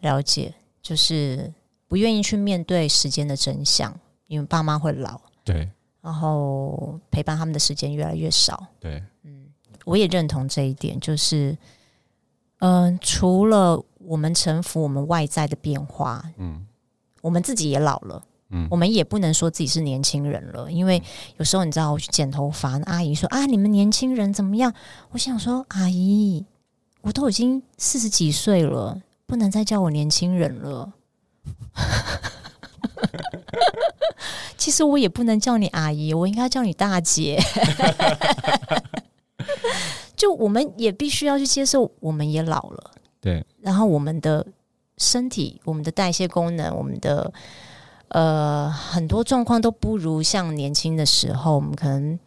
Speaker 1: 了解，就是。不愿意去面对时间的真相，因为爸妈会老，
Speaker 2: 对，
Speaker 1: 然后陪伴他们的时间越来越少，
Speaker 2: 对，
Speaker 1: 嗯，我也认同这一点，就是，嗯、呃，除了我们臣服我们外在的变化，嗯，我们自己也老了，嗯，我们也不能说自己是年轻人了，因为有时候你知道，我去剪头发，阿姨说啊，你们年轻人怎么样？我想说，阿姨，我都已经四十几岁了，不能再叫我年轻人了。其实我也不能叫你阿姨，我应该叫你大姐。就我们也必须要去接受，我们也老了。
Speaker 2: 对，
Speaker 1: 然后我们的身体、我们的代谢功能、我们的呃很多状况都不如像年轻的时候。我们可能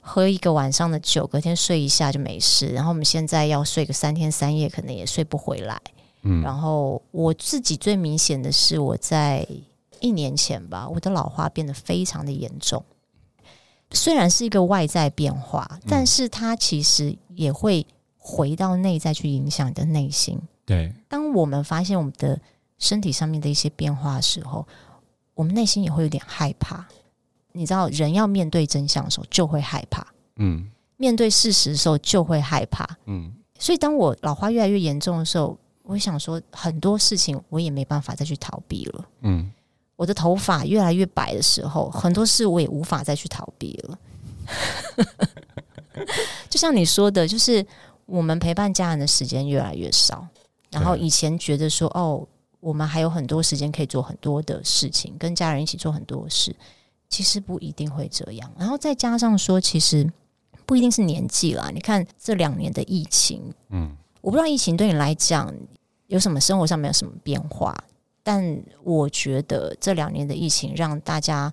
Speaker 1: 喝一个晚上的酒，隔天睡一下就没事。然后我们现在要睡个三天三夜，可能也睡不回来。嗯，然后我自己最明显的是，我在一年前吧，我的老化变得非常的严重。虽然是一个外在变化，但是它其实也会回到内在去影响你的内心。
Speaker 2: 对，
Speaker 1: 当我们发现我们的身体上面的一些变化的时候，我们内心也会有点害怕。你知道，人要面对真相的时候就会害怕，嗯，面对事实的时候就会害怕，嗯。所以当我老化越来越严重的时候，我想说很多事情我也没办法再去逃避了，嗯。我的头发越来越白的时候，很多事我也无法再去逃避了。就像你说的，就是我们陪伴家人的时间越来越少，然后以前觉得说哦，我们还有很多时间可以做很多的事情，跟家人一起做很多事，其实不一定会这样。然后再加上说，其实不一定是年纪啦。你看这两年的疫情，嗯，我不知道疫情对你来讲有什么生活上面有什么变化，但我觉得这两年的疫情让大家。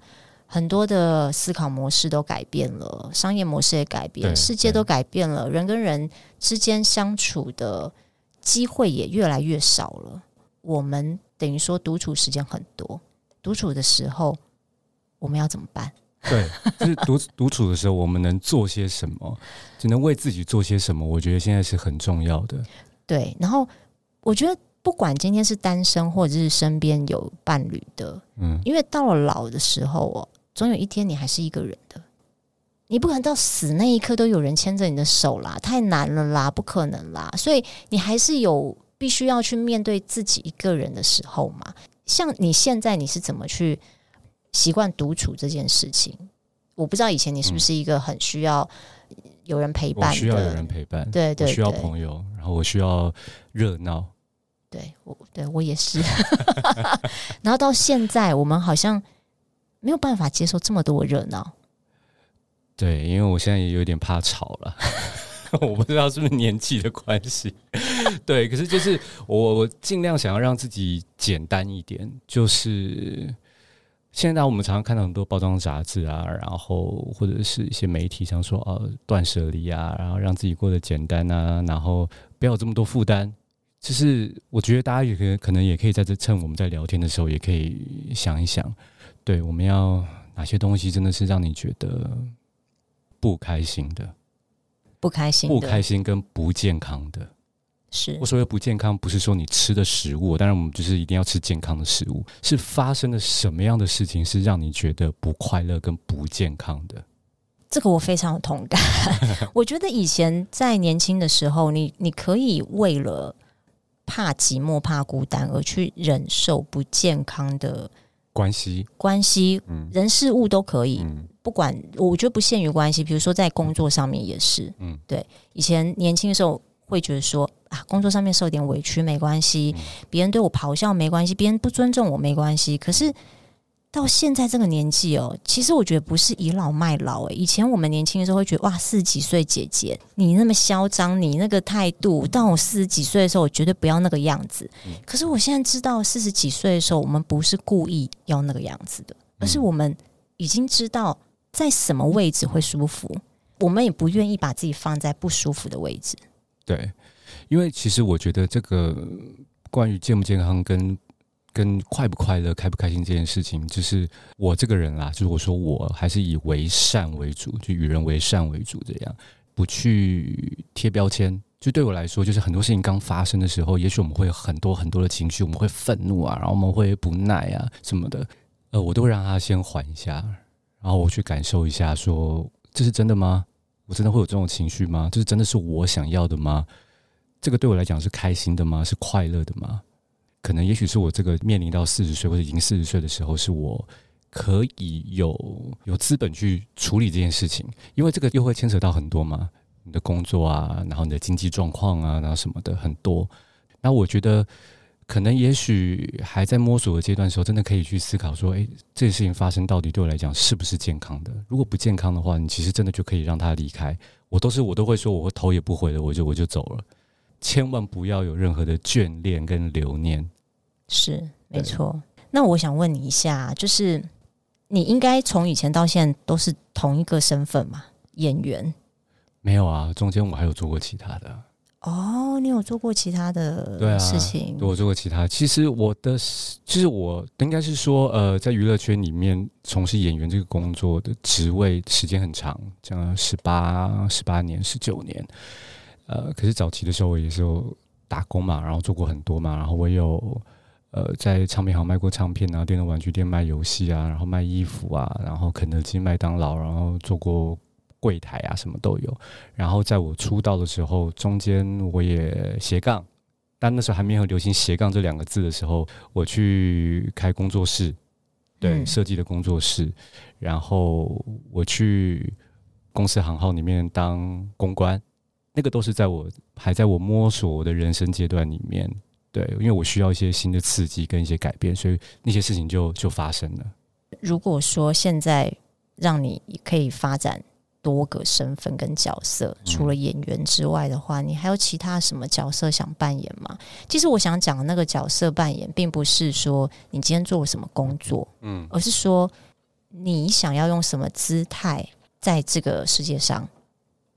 Speaker 1: 很多的思考模式都改变了，商业模式也改变，世界都改变了，人跟人之间相处的机会也越来越少了。我们等于说独处时间很多，独处的时候我们要怎么办？
Speaker 2: 对，就是独 独处的时候，我们能做些什么？只能为自己做些什么？我觉得现在是很重要的。
Speaker 1: 对，然后我觉得不管今天是单身或者是身边有伴侣的，嗯，因为到了老的时候哦。总有一天你还是一个人的，你不可能到死那一刻都有人牵着你的手啦，太难了啦，不可能啦。所以你还是有必须要去面对自己一个人的时候嘛。像你现在你是怎么去习惯独处这件事情？我不知道以前你是不是一个很需要有人陪伴的，
Speaker 2: 需要有人陪伴，
Speaker 1: 对对，
Speaker 2: 需要朋友，然后我需要热闹，
Speaker 1: 对我对我也是。然后到现在我们好像。没有办法接受这么多热闹，
Speaker 2: 对，因为我现在也有点怕吵了，我不知道是不是年纪的关系，对，可是就是我我尽量想要让自己简单一点，就是现在我们常常看到很多包装杂志啊，然后或者是一些媒体上说哦断舍离啊，然后让自己过得简单啊，然后不要有这么多负担，就是我觉得大家也可以可能也可以在这趁我们在聊天的时候，也可以想一想。对，我们要哪些东西真的是让你觉得不开心的？
Speaker 1: 不开心，
Speaker 2: 不开心跟不健康的。
Speaker 1: 是
Speaker 2: 我所谓不健康，不是说你吃的食物，当然我们就是一定要吃健康的食物。是发生了什么样的事情，是让你觉得不快乐跟不健康的？
Speaker 1: 这个我非常有同感。我觉得以前在年轻的时候，你你可以为了怕寂寞、怕孤单而去忍受不健康的。
Speaker 2: 关系，
Speaker 1: 关系，嗯，人事物都可以，嗯，不管，我觉得不限于关系，比如说在工作上面也是，嗯，对，以前年轻的时候会觉得说啊，工作上面受点委屈没关系，别人对我咆哮没关系，别人不尊重我没关系，可是。到现在这个年纪哦，其实我觉得不是倚老卖老诶。以前我们年轻的时候会觉得哇，四十几岁姐姐你那么嚣张，你那个态度，到我四十几岁的时候，我绝对不要那个样子。可是我现在知道，四十几岁的时候，我们不是故意要那个样子的，而是我们已经知道在什么位置会舒服，我们也不愿意把自己放在不舒服的位置。
Speaker 2: 对，因为其实我觉得这个关于健不健康跟。跟快不快乐、开不开心这件事情，就是我这个人啦。就是我说，我还是以为善为主，就与人为善为主，这样不去贴标签。就对我来说，就是很多事情刚发生的时候，也许我们会有很多很多的情绪，我们会愤怒啊，然后我们会不耐啊什么的。呃，我都会让他先缓一下，然后我去感受一下说，说这是真的吗？我真的会有这种情绪吗？就是真的是我想要的吗？这个对我来讲是开心的吗？是快乐的吗？可能也许是我这个面临到四十岁或者已经四十岁的时候，是我可以有有资本去处理这件事情，因为这个又会牵扯到很多嘛，你的工作啊，然后你的经济状况啊，然后什么的很多。那我觉得可能也许还在摸索的阶段的时候，真的可以去思考说，诶，这件事情发生到底对我来讲是不是健康的？如果不健康的话，你其实真的就可以让他离开。我都是我都会说，我会头也不回的，我就我就走了。千万不要有任何的眷恋跟留念，
Speaker 1: 是没错。那我想问你一下，就是你应该从以前到现在都是同一个身份吗？演员？
Speaker 2: 没有啊，中间我还有做过其他的。
Speaker 1: 哦，你有做过其他的事情？
Speaker 2: 对啊，我做过其他。其实我的，其实我应该是说，呃，在娱乐圈里面从事演员这个工作的职位时间很长，讲了十八、十八年、十九年。呃，可是早期的时候我也是有打工嘛，然后做过很多嘛，然后我有呃，在唱片行卖过唱片啊，电动玩具店卖游戏啊，然后卖衣服啊，然后肯德基、麦当劳，然后做过柜台啊，什么都有。然后在我出道的时候，中间我也斜杠，但那时候还没有流行斜杠这两个字的时候，我去开工作室，对，设计的工作室。然后我去公司行号里面当公关，那个都是在我还在我摸索我的人生阶段里面。对，因为我需要一些新的刺激跟一些改变，所以那些事情就就发生了。
Speaker 1: 如果说现在让你可以发展多个身份跟角色，除了演员之外的话，你还有其他什么角色想扮演吗？其实我想讲的那个角色扮演，并不是说你今天做了什么工作，嗯，而是说你想要用什么姿态在这个世界上，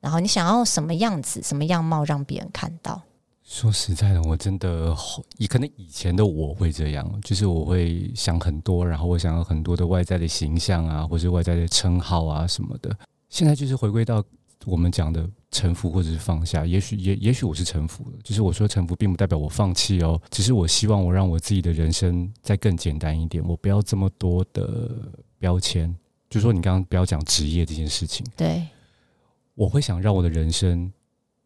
Speaker 1: 然后你想要什么样子、什么样貌让别人看到。
Speaker 2: 说实在的，我真的以可能以前的我会这样，就是我会想很多，然后我想要很多的外在的形象啊，或是外在的称号啊什么的。现在就是回归到我们讲的臣服或者是放下。也许也也许我是臣服了，就是我说臣服并不代表我放弃哦，只是我希望我让我自己的人生再更简单一点，我不要这么多的标签。就说你刚刚不要讲职业这件事情，
Speaker 1: 对，
Speaker 2: 我会想让我的人生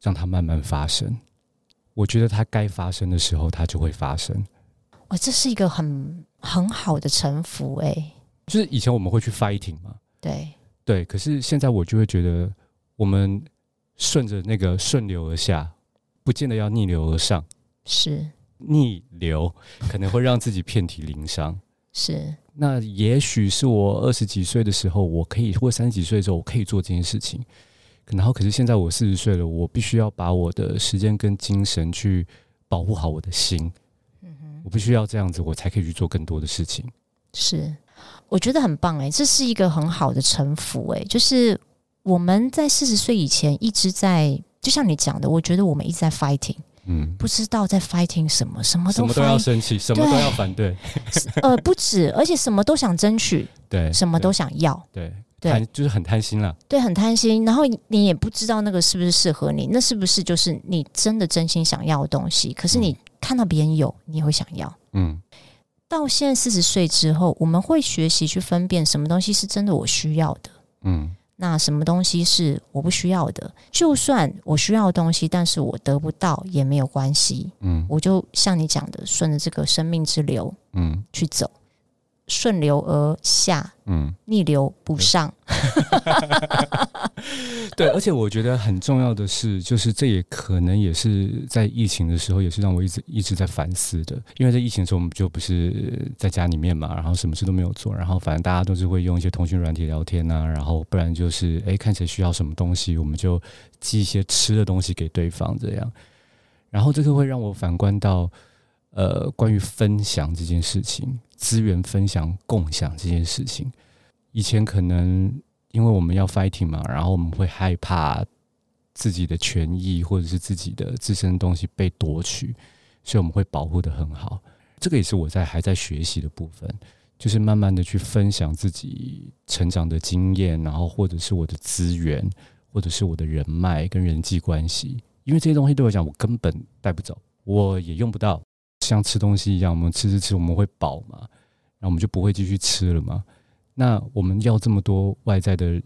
Speaker 2: 让它慢慢发生。我觉得它该发生的时候，它就会发生。
Speaker 1: 哇，这是一个很很好的臣服，哎，
Speaker 2: 就是以前我们会去 fighting 嘛，
Speaker 1: 对
Speaker 2: 对，可是现在我就会觉得，我们顺着那个顺流而下，不见得要逆流而上。
Speaker 1: 是
Speaker 2: 逆流可能会让自己遍体鳞伤。
Speaker 1: 是，
Speaker 2: 那也许是我二十几岁的时候，我可以，或三十几岁的时候，我可以做这件事情。然后，可是现在我四十岁了，我必须要把我的时间跟精神去保护好我的心。嗯哼，我必须要这样子，我才可以去做更多的事情。
Speaker 1: 是，我觉得很棒哎，这是一个很好的城府哎，就是我们在四十岁以前一直在，就像你讲的，我觉得我们一直在 fighting，嗯，不知道在 fighting 什么，什么都
Speaker 2: 什么都要生气，什么都要反对，
Speaker 1: 呃，不止，而且什么都想争取，对，什么都想要，
Speaker 2: 对。对，就是很贪心了。
Speaker 1: 对，很贪心。然后你也不知道那个是不是适合你，那是不是就是你真的真心想要的东西？可是你看到别人有，你也会想要。嗯。到现在四十岁之后，我们会学习去分辨什么东西是真的我需要的。嗯。那什么东西是我不需要的？就算我需要的东西，但是我得不到也没有关系。嗯。我就像你讲的，顺着这个生命之流，嗯，去走。顺流而下，嗯，逆流不上。
Speaker 2: 对，而且我觉得很重要的是，就是这也可能也是在疫情的时候，也是让我一直一直在反思的。因为在疫情的时候，我们就不是在家里面嘛，然后什么事都没有做，然后反正大家都是会用一些通讯软体聊天啊，然后不然就是哎，看谁需要什么东西，我们就寄一些吃的东西给对方，这样。然后这个会让我反观到，呃，关于分享这件事情。资源分享、共享这件事情，以前可能因为我们要 fighting 嘛，然后我们会害怕自己的权益或者是自己的自身的东西被夺取，所以我们会保护得很好。这个也是我在还在学习的部分，就是慢慢的去分享自己成长的经验，然后或者是我的资源，或者是我的人脉跟人际关系，因为这些东西对我讲，我根本带不走，我也用不到。像吃东西一样，我们吃吃吃，我们会饱嘛，然后我们就不会继续吃了嘛。那我们要这么多外在的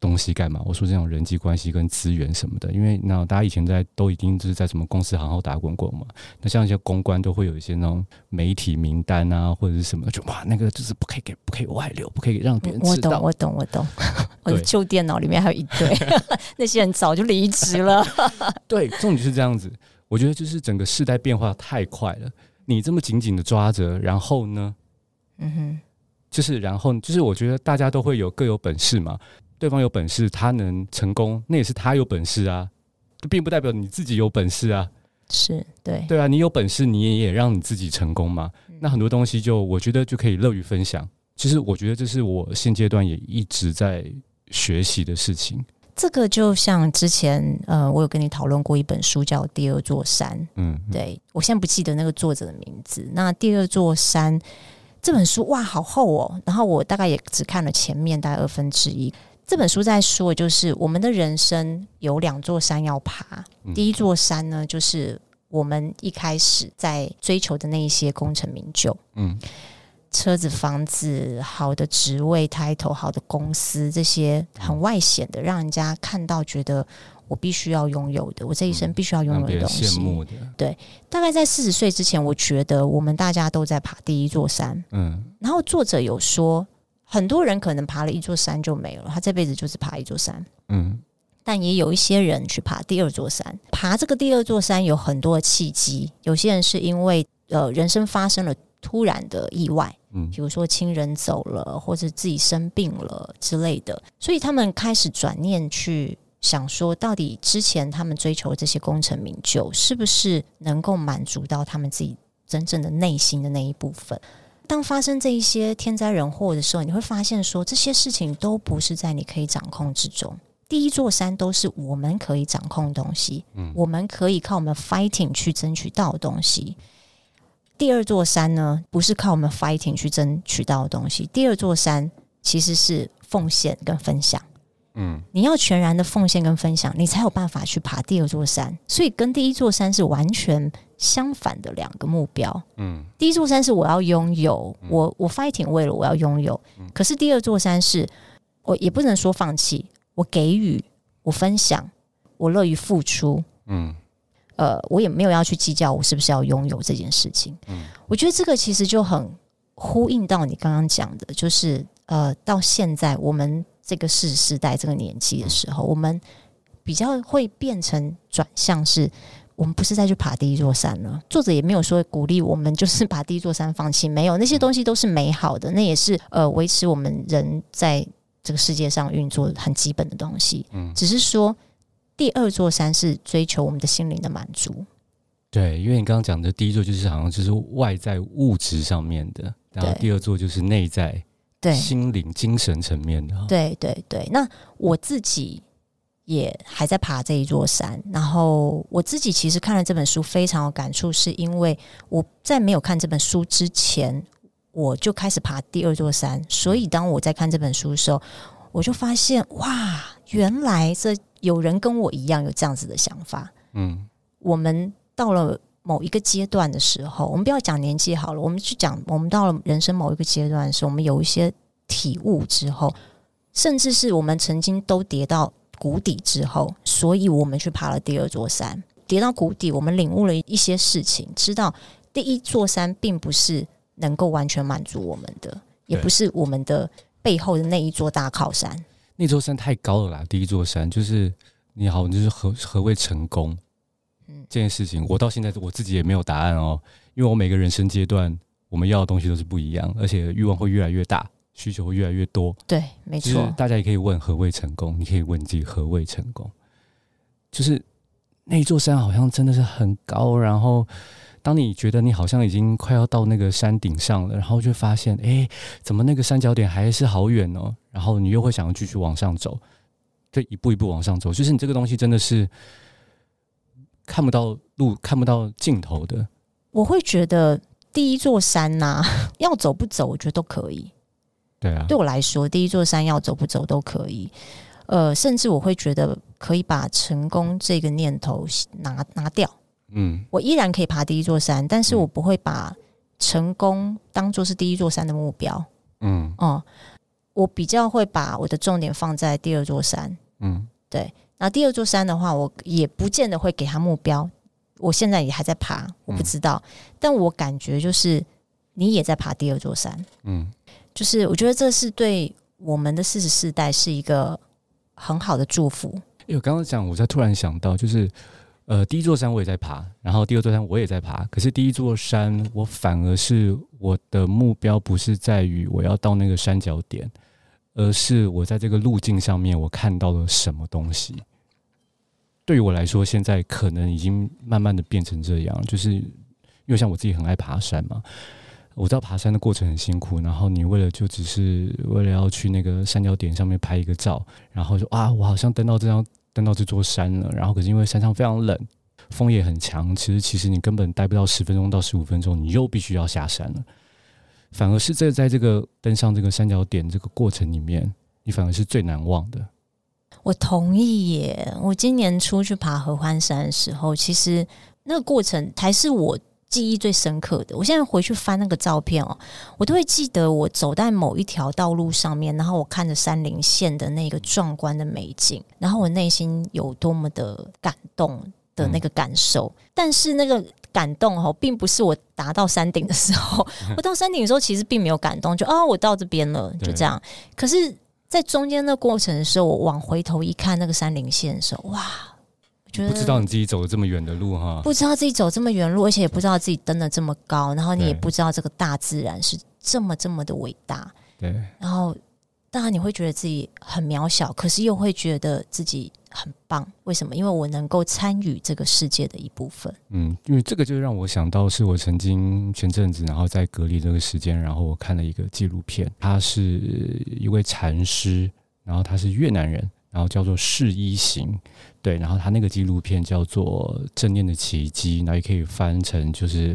Speaker 2: 东西干嘛？我说这种人际关系跟资源什么的，因为那大家以前在都已经就是在什么公司行号打滚过嘛。那像一些公关都会有一些那种媒体名单啊，或者是什么，就哇，那个就是不可以给，不可以外流，不可以让别人知道。
Speaker 1: 我懂，我懂，我懂。我的旧电脑里面还有一堆，那些人早就离职了。
Speaker 2: 对，重点就是这样子。我觉得就是整个世代变化太快了，你这么紧紧的抓着，然后呢，嗯哼，就是然后就是我觉得大家都会有各有本事嘛，对方有本事，他能成功，那也是他有本事啊，并不代表你自己有本事啊，
Speaker 1: 是对，
Speaker 2: 对啊，你有本事，你也也让你自己成功嘛，那很多东西就我觉得就可以乐于分享，其实我觉得这是我现阶段也一直在学习的事情。
Speaker 1: 这个就像之前，呃，我有跟你讨论过一本书，叫《第二座山》。嗯，对，我现在不记得那个作者的名字。那《第二座山》这本书，哇，好厚哦。然后我大概也只看了前面大概二分之一。这本书在说，就是我们的人生有两座山要爬。第一座山呢，就是我们一开始在追求的那一些功成名就，嗯，车子、房子、好的职位、title、好的公司，这些很外显的，让人家看到觉得我必须要拥有的，我这一生必须要拥有的东西。羡慕的，对。大概在四十岁之前，我觉得我们大家都在爬第一座山，嗯。然后作者有说，很多人可能爬了一座山就没了，他这辈子就是爬一座山，嗯。但也有一些人去爬第二座山，爬这个第二座山有很多的契机。有些人是因为呃人生发生了突然的意外，嗯，比如说亲人走了，或者自己生病了之类的，所以他们开始转念去想说，到底之前他们追求的这些功成名就，是不是能够满足到他们自己真正的内心的那一部分？当发生这一些天灾人祸的时候，你会发现说，这些事情都不是在你可以掌控之中。第一座山都是我们可以掌控的东西，嗯，我们可以靠我们 fighting 去争取到的东西。第二座山呢，不是靠我们 fighting 去争取到的东西。第二座山其实是奉献跟分享，嗯，你要全然的奉献跟分享，你才有办法去爬第二座山。所以跟第一座山是完全相反的两个目标，嗯，第一座山是我要拥有，我我 fighting 为了我要拥有，可是第二座山是我也不能说放弃。我给予，我分享，我乐于付出，嗯，呃，我也没有要去计较我是不是要拥有这件事情，嗯，我觉得这个其实就很呼应到你刚刚讲的，就是呃，到现在我们这个世世代这个年纪的时候，我们比较会变成转向是，我们不是再去爬第一座山了。作者也没有说鼓励我们就是把第一座山放弃，没有，那些东西都是美好的，那也是呃维持我们人在。这个世界上运作很基本的东西，嗯，只是说第二座山是追求我们的心灵的满足。
Speaker 2: 对，因为你刚刚讲的第一座就是好像就是外在物质上面的，然后第二座就是内在对心灵精神层面的。
Speaker 1: 对对对，那我自己也还在爬这一座山，然后我自己其实看了这本书非常有感触，是因为我在没有看这本书之前。我就开始爬第二座山，所以当我在看这本书的时候，我就发现哇，原来这有人跟我一样有这样子的想法。嗯，我们到了某一个阶段的时候，我们不要讲年纪好了，我们去讲我们到了人生某一个阶段的时候，我们有一些体悟之后，甚至是我们曾经都跌到谷底之后，所以我们去爬了第二座山。跌到谷底，我们领悟了一些事情，知道第一座山并不是。能够完全满足我们的，也不是我们的背后的那一座大靠山。
Speaker 2: 那座山太高了啦！第一座山就是你好，就是何何谓成功？嗯，这件事情我到现在我自己也没有答案哦，因为我每个人生阶段我们要的东西都是不一样，而且欲望会越来越大，需求会越来越多。
Speaker 1: 对，没错。
Speaker 2: 大家也可以问何谓成功？你可以问自己何谓成功？就是那座山好像真的是很高，然后。当你觉得你好像已经快要到那个山顶上了，然后就发现，哎，怎么那个山脚点还是好远哦？然后你又会想要继续往上走，就一步一步往上走。就是你这个东西真的是看不到路、看不到尽头的。
Speaker 1: 我会觉得第一座山呐、啊，要走不走，我觉得都可以。
Speaker 2: 对啊，
Speaker 1: 对我来说，第一座山要走不走都可以。呃，甚至我会觉得可以把成功这个念头拿拿掉。嗯，我依然可以爬第一座山，但是我不会把成功当做是第一座山的目标。嗯，哦、嗯，我比较会把我的重点放在第二座山。嗯，对。那第二座山的话，我也不见得会给他目标。我现在也还在爬，我不知道。嗯、但我感觉就是你也在爬第二座山。嗯，就是我觉得这是对我们的四十四代是一个很好的祝福。
Speaker 2: 因为我刚刚讲，我才突然想到，就是。呃，第一座山我也在爬，然后第二座山我也在爬。可是第一座山，我反而是我的目标不是在于我要到那个山脚点，而是我在这个路径上面我看到了什么东西。对于我来说，现在可能已经慢慢的变成这样，就是因为像我自己很爱爬山嘛，我知道爬山的过程很辛苦，然后你为了就只是为了要去那个山脚点上面拍一个照，然后说啊，我好像登到这张。登到这座山了，然后可是因为山上非常冷，风也很强，其实其实你根本待不到十分钟到十五分钟，你又必须要下山了。反而是在在这个登上这个山脚点这个过程里面，你反而是最难忘的。
Speaker 1: 我同意耶！我今年出去爬合欢山的时候，其实那个过程才是我记忆最深刻的。我现在回去翻那个照片哦，我都会记得我走在某一条道路上面，然后我看着山林线的那个壮观的美景，然后我内心有多么的感动的那个感受。嗯、但是那个感动哦，并不是我达到山顶的时候，我到山顶的时候其实并没有感动，就啊，我到这边了，就这样。可是，在中间的过程的时候，我往回头一看那个山林线的时候，哇！
Speaker 2: 不知道你自己走了这么远的路哈，
Speaker 1: 不知道自己走这么远路，而且也不知道自己登了这么高，然后你也不知道这个大自然是这么这么的伟大。
Speaker 2: 对，
Speaker 1: 然后当然你会觉得自己很渺小，可是又会觉得自己很棒。为什么？因为我能够参与这个世界的一部分。
Speaker 2: 嗯，因为这个就让我想到，是我曾经前阵子，然后在隔离这个时间，然后我看了一个纪录片，他是一位禅师，然后他是越南人。然后叫做释一行，对，然后他那个纪录片叫做《正念的奇迹》，那也可以翻成就是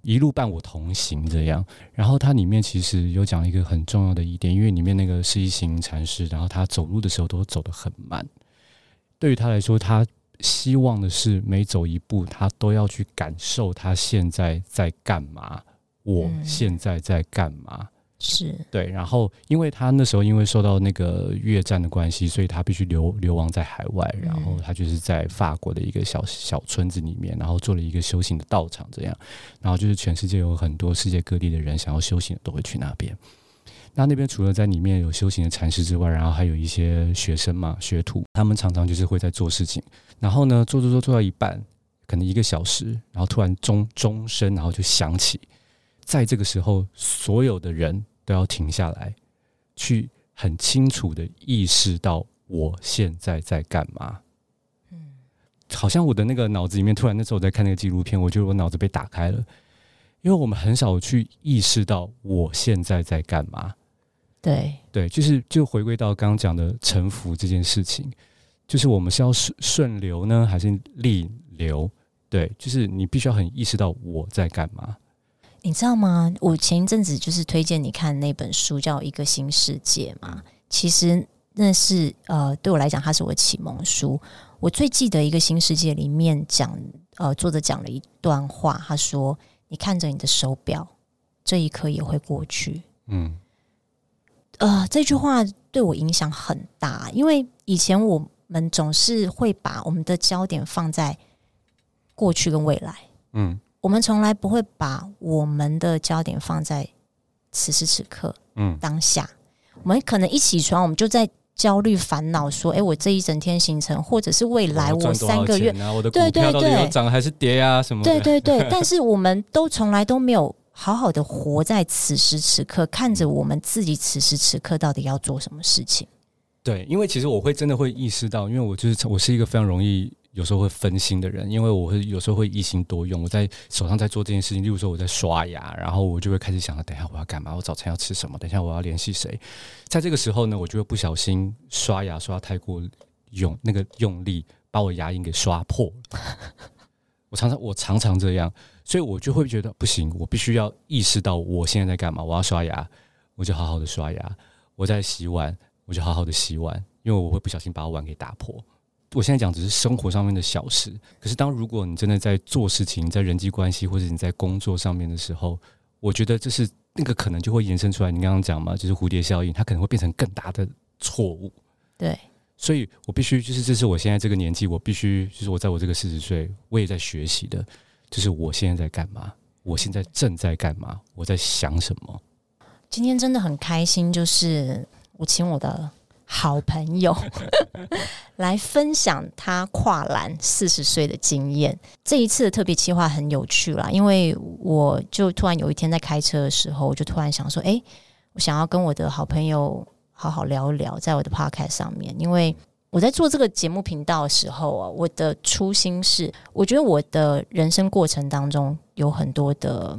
Speaker 2: 一路伴我同行这样。然后它里面其实有讲一个很重要的一点，因为里面那个是一行禅师，然后他走路的时候都走得很慢。对于他来说，他希望的是每走一步，他都要去感受他现在在干嘛，我现在在干嘛。嗯
Speaker 1: 是
Speaker 2: 对，然后因为他那时候因为受到那个越战的关系，所以他必须流流亡在海外，然后他就是在法国的一个小小村子里面，然后做了一个修行的道场，这样，然后就是全世界有很多世界各地的人想要修行的都会去那边。那那边除了在里面有修行的禅师之外，然后还有一些学生嘛，学徒，他们常常就是会在做事情，然后呢，做做做做到一半，可能一个小时，然后突然钟钟声，然后就响起。在这个时候，所有的人都要停下来，去很清楚的意识到我现在在干嘛。嗯，好像我的那个脑子里面突然那时候我在看那个纪录片，我觉得我脑子被打开了，因为我们很少去意识到我现在在干嘛。
Speaker 1: 对
Speaker 2: 对，就是就回归到刚刚讲的沉浮这件事情，就是我们是要顺顺流呢，还是逆流？对，就是你必须要很意识到我在干嘛。
Speaker 1: 你知道吗？我前一阵子就是推荐你看那本书，叫《一个新世界》嘛。其实那是呃，对我来讲，它是我的启蒙书。我最记得《一个新世界》里面讲，呃，作者讲了一段话，他说：“你看着你的手表，这一刻也会过去。”嗯，呃，这句话对我影响很大，因为以前我们总是会把我们的焦点放在过去跟未来。嗯。我们从来不会把我们的焦点放在此时此刻，嗯，当下。我们可能一起床，我们就在焦虑烦恼，说：“哎，我这一整天行程，或者是未来我三个月，
Speaker 2: 我的股票到底要涨还是跌啊？什么？”
Speaker 1: 对对对。但是我们都从来都没有好好的活在此时此刻，看着我们自己此时此刻到底要做什么事情。
Speaker 2: 对，因为其实我会真的会意识到，因为我就是我是一个非常容易。有时候会分心的人，因为我会有时候会一心多用。我在手上在做这件事情，例如说我在刷牙，然后我就会开始想：等一下我要干嘛？我早餐要吃什么？等一下我要联系谁？在这个时候呢，我就会不小心刷牙刷太过用，那个用力把我牙龈给刷破。我常常我常常这样，所以我就会觉得不行，我必须要意识到我现在在干嘛。我要刷牙，我就好好的刷牙；我在洗碗，我就好好的洗碗，因为我会不小心把碗给打破。我现在讲只是生活上面的小事，可是当如果你真的在做事情，在人际关系或者你在工作上面的时候，我觉得这是那个可能就会延伸出来。你刚刚讲嘛，就是蝴蝶效应，它可能会变成更大的错误。
Speaker 1: 对，
Speaker 2: 所以我必须就是这是我现在这个年纪，我必须就是我在我这个四十岁，我也在学习的，就是我现在在干嘛，我现在正在干嘛，我在想什么。
Speaker 1: 今天真的很开心，就是我请我的。好朋友 来分享他跨栏四十岁的经验。这一次的特别企划很有趣啦，因为我就突然有一天在开车的时候，我就突然想说：“诶，我想要跟我的好朋友好好聊一聊，在我的 podcast 上面。”因为我在做这个节目频道的时候啊，我的初心是，我觉得我的人生过程当中有很多的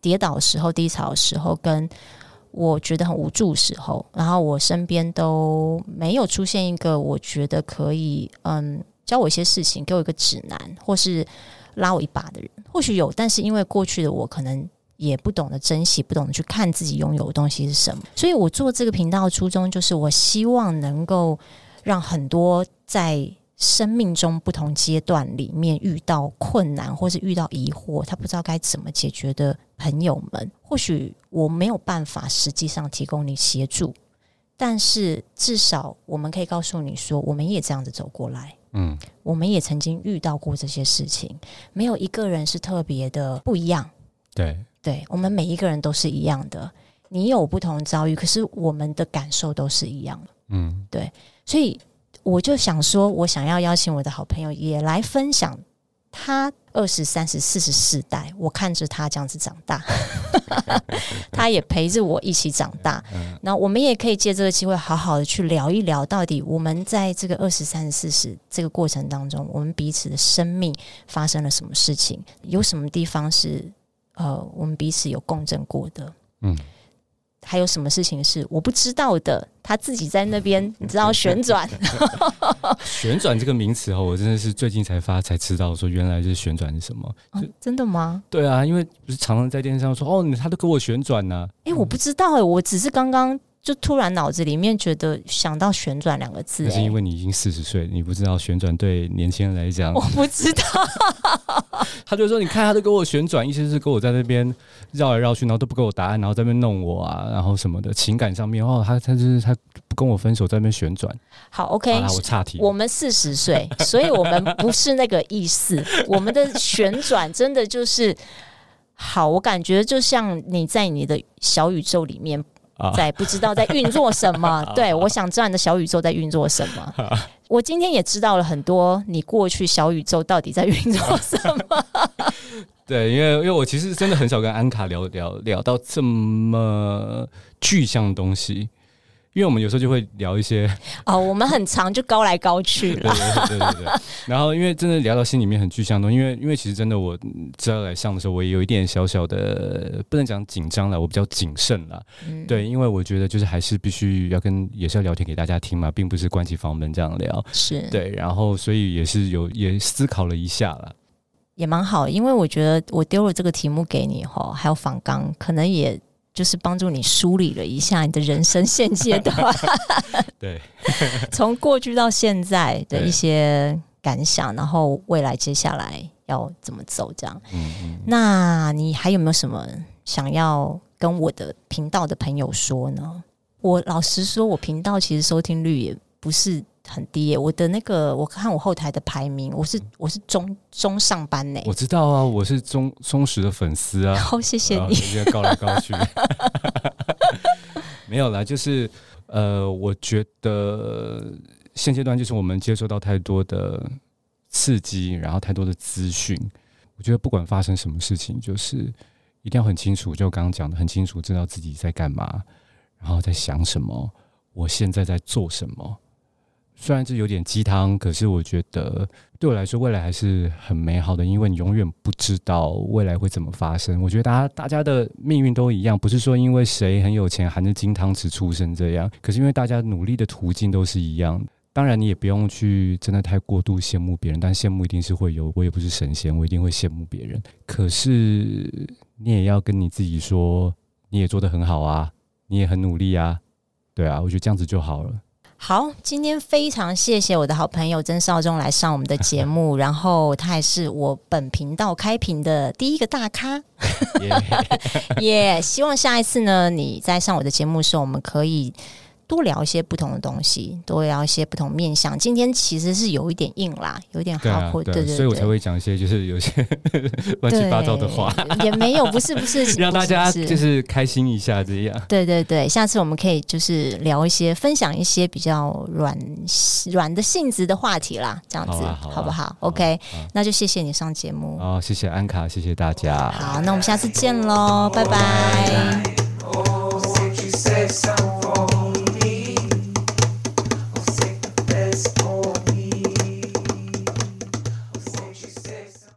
Speaker 1: 跌倒时候、低潮的时候跟。我觉得很无助的时候，然后我身边都没有出现一个我觉得可以嗯教我一些事情，给我一个指南，或是拉我一把的人。或许有，但是因为过去的我可能也不懂得珍惜，不懂得去看自己拥有的东西是什么。所以我做这个频道的初衷就是，我希望能够让很多在生命中不同阶段里面遇到困难或是遇到疑惑，他不知道该怎么解决的朋友们，或许我没有办法实际上提供你协助，但是至少我们可以告诉你说，我们也这样子走过来，嗯，我们也曾经遇到过这些事情，没有一个人是特别的不一样，
Speaker 2: 对，
Speaker 1: 对，我们每一个人都是一样的，你有不同遭遇，可是我们的感受都是一样的，嗯，对，所以。我就想说，我想要邀请我的好朋友也来分享他二十三十四十四代，我看着他这样子长大，他也陪着我一起长大。那我们也可以借这个机会，好好的去聊一聊，到底我们在这个二十三十四十这个过程当中，我们彼此的生命发生了什么事情，有什么地方是呃，我们彼此有共振过的，嗯。还有什么事情是我不知道的？他自己在那边，你知道旋转？
Speaker 2: 旋转这个名词哦，我真的是最近才发才知道，说原来是旋转是什么？
Speaker 1: 哦，真的吗？
Speaker 2: 对啊，因为不是常常在电视上说哦，他都给我旋转呢。
Speaker 1: 哎，我不知道哎，我只是刚刚。就突然脑子里面觉得想到“旋转”两个字，
Speaker 2: 那是因为你已经四十岁，你不知道旋转对年轻人来讲，
Speaker 1: 我不知道。
Speaker 2: 他就说：“你看，他都给我旋转，意思是跟我在那边绕来绕去，然后都不给我答案，然后在那边弄我啊，然后什么的情感上面哦，他他就是他不跟我分手，在那边旋转。”
Speaker 1: 好，OK，
Speaker 2: 好，我岔题。
Speaker 1: 我们四十岁，所以我们不是那个意思。我们的旋转真的就是好，我感觉就像你在你的小宇宙里面。在不知道在运作什么，对，我想知道你的小宇宙在运作什么。我今天也知道了很多，你过去小宇宙到底在运作什么。
Speaker 2: 对，因为因为我其实真的很少跟安卡聊聊聊到这么具象的东西。因为我们有时候就会聊一些
Speaker 1: 哦，我们很长就高来高去了，
Speaker 2: 对对对对。然后因为真的聊到心里面很具象的，因为因为其实真的我知道来上的时候，我也有一点小小的不能讲紧张了，我比较谨慎了。嗯、对，因为我觉得就是还是必须要跟也是要聊天给大家听嘛，并不是关起房门这样聊。
Speaker 1: 是
Speaker 2: 对，然后所以也是有也思考了一下了，
Speaker 1: 也蛮好，因为我觉得我丢了这个题目给你哈，还有访纲，可能也。就是帮助你梳理了一下你的人生现阶段，
Speaker 2: 对，
Speaker 1: 从过去到现在的一些感想，然后未来接下来要怎么走，这样。嗯嗯。那你还有没有什么想要跟我的频道的朋友说呢？我老实说，我频道其实收听率也不是。很低耶，我的那个我看我后台的排名，我是我是中中上班呢。
Speaker 2: 我知道啊，我是忠忠实的粉丝啊。
Speaker 1: 好，谢谢你。
Speaker 2: 直接高来高去，没有啦，就是呃，我觉得现阶段就是我们接收到太多的刺激，然后太多的资讯。我觉得不管发生什么事情，就是一定要很清楚，就刚刚讲的很清楚，知道自己在干嘛，然后在想什么，我现在在做什么。虽然这有点鸡汤，可是我觉得对我来说，未来还是很美好的，因为你永远不知道未来会怎么发生。我觉得大家大家的命运都一样，不是说因为谁很有钱含着金汤匙出生这样，可是因为大家努力的途径都是一样。当然，你也不用去真的太过度羡慕别人，但羡慕一定是会有。我也不是神仙，我一定会羡慕别人。可是你也要跟你自己说，你也做得很好啊，你也很努力啊，对啊，我觉得这样子就好了。
Speaker 1: 好，今天非常谢谢我的好朋友曾少忠来上我们的节目，然后他也是我本频道开屏的第一个大咖，也 Yeah. 希望下一次呢，你在上我的节目的时候，我们可以。多聊一些不同的东西，多聊一些不同面向。今天其实是有一点硬啦，有一点好苦，对对，对，
Speaker 2: 所以我才会讲一些就是有些 乱七八糟的话，
Speaker 1: 也没有，不是 不是，
Speaker 2: 让大家就是开心一下这样。
Speaker 1: 对对对，下次我们可以就是聊一些，分享一些比较软软的性质的话题啦，这样子好，啊好，啊、好不好，好？OK，那就谢谢你上节目。
Speaker 2: 哦，谢谢安卡，谢谢大家。
Speaker 1: 好，那我们下次见喽，拜拜。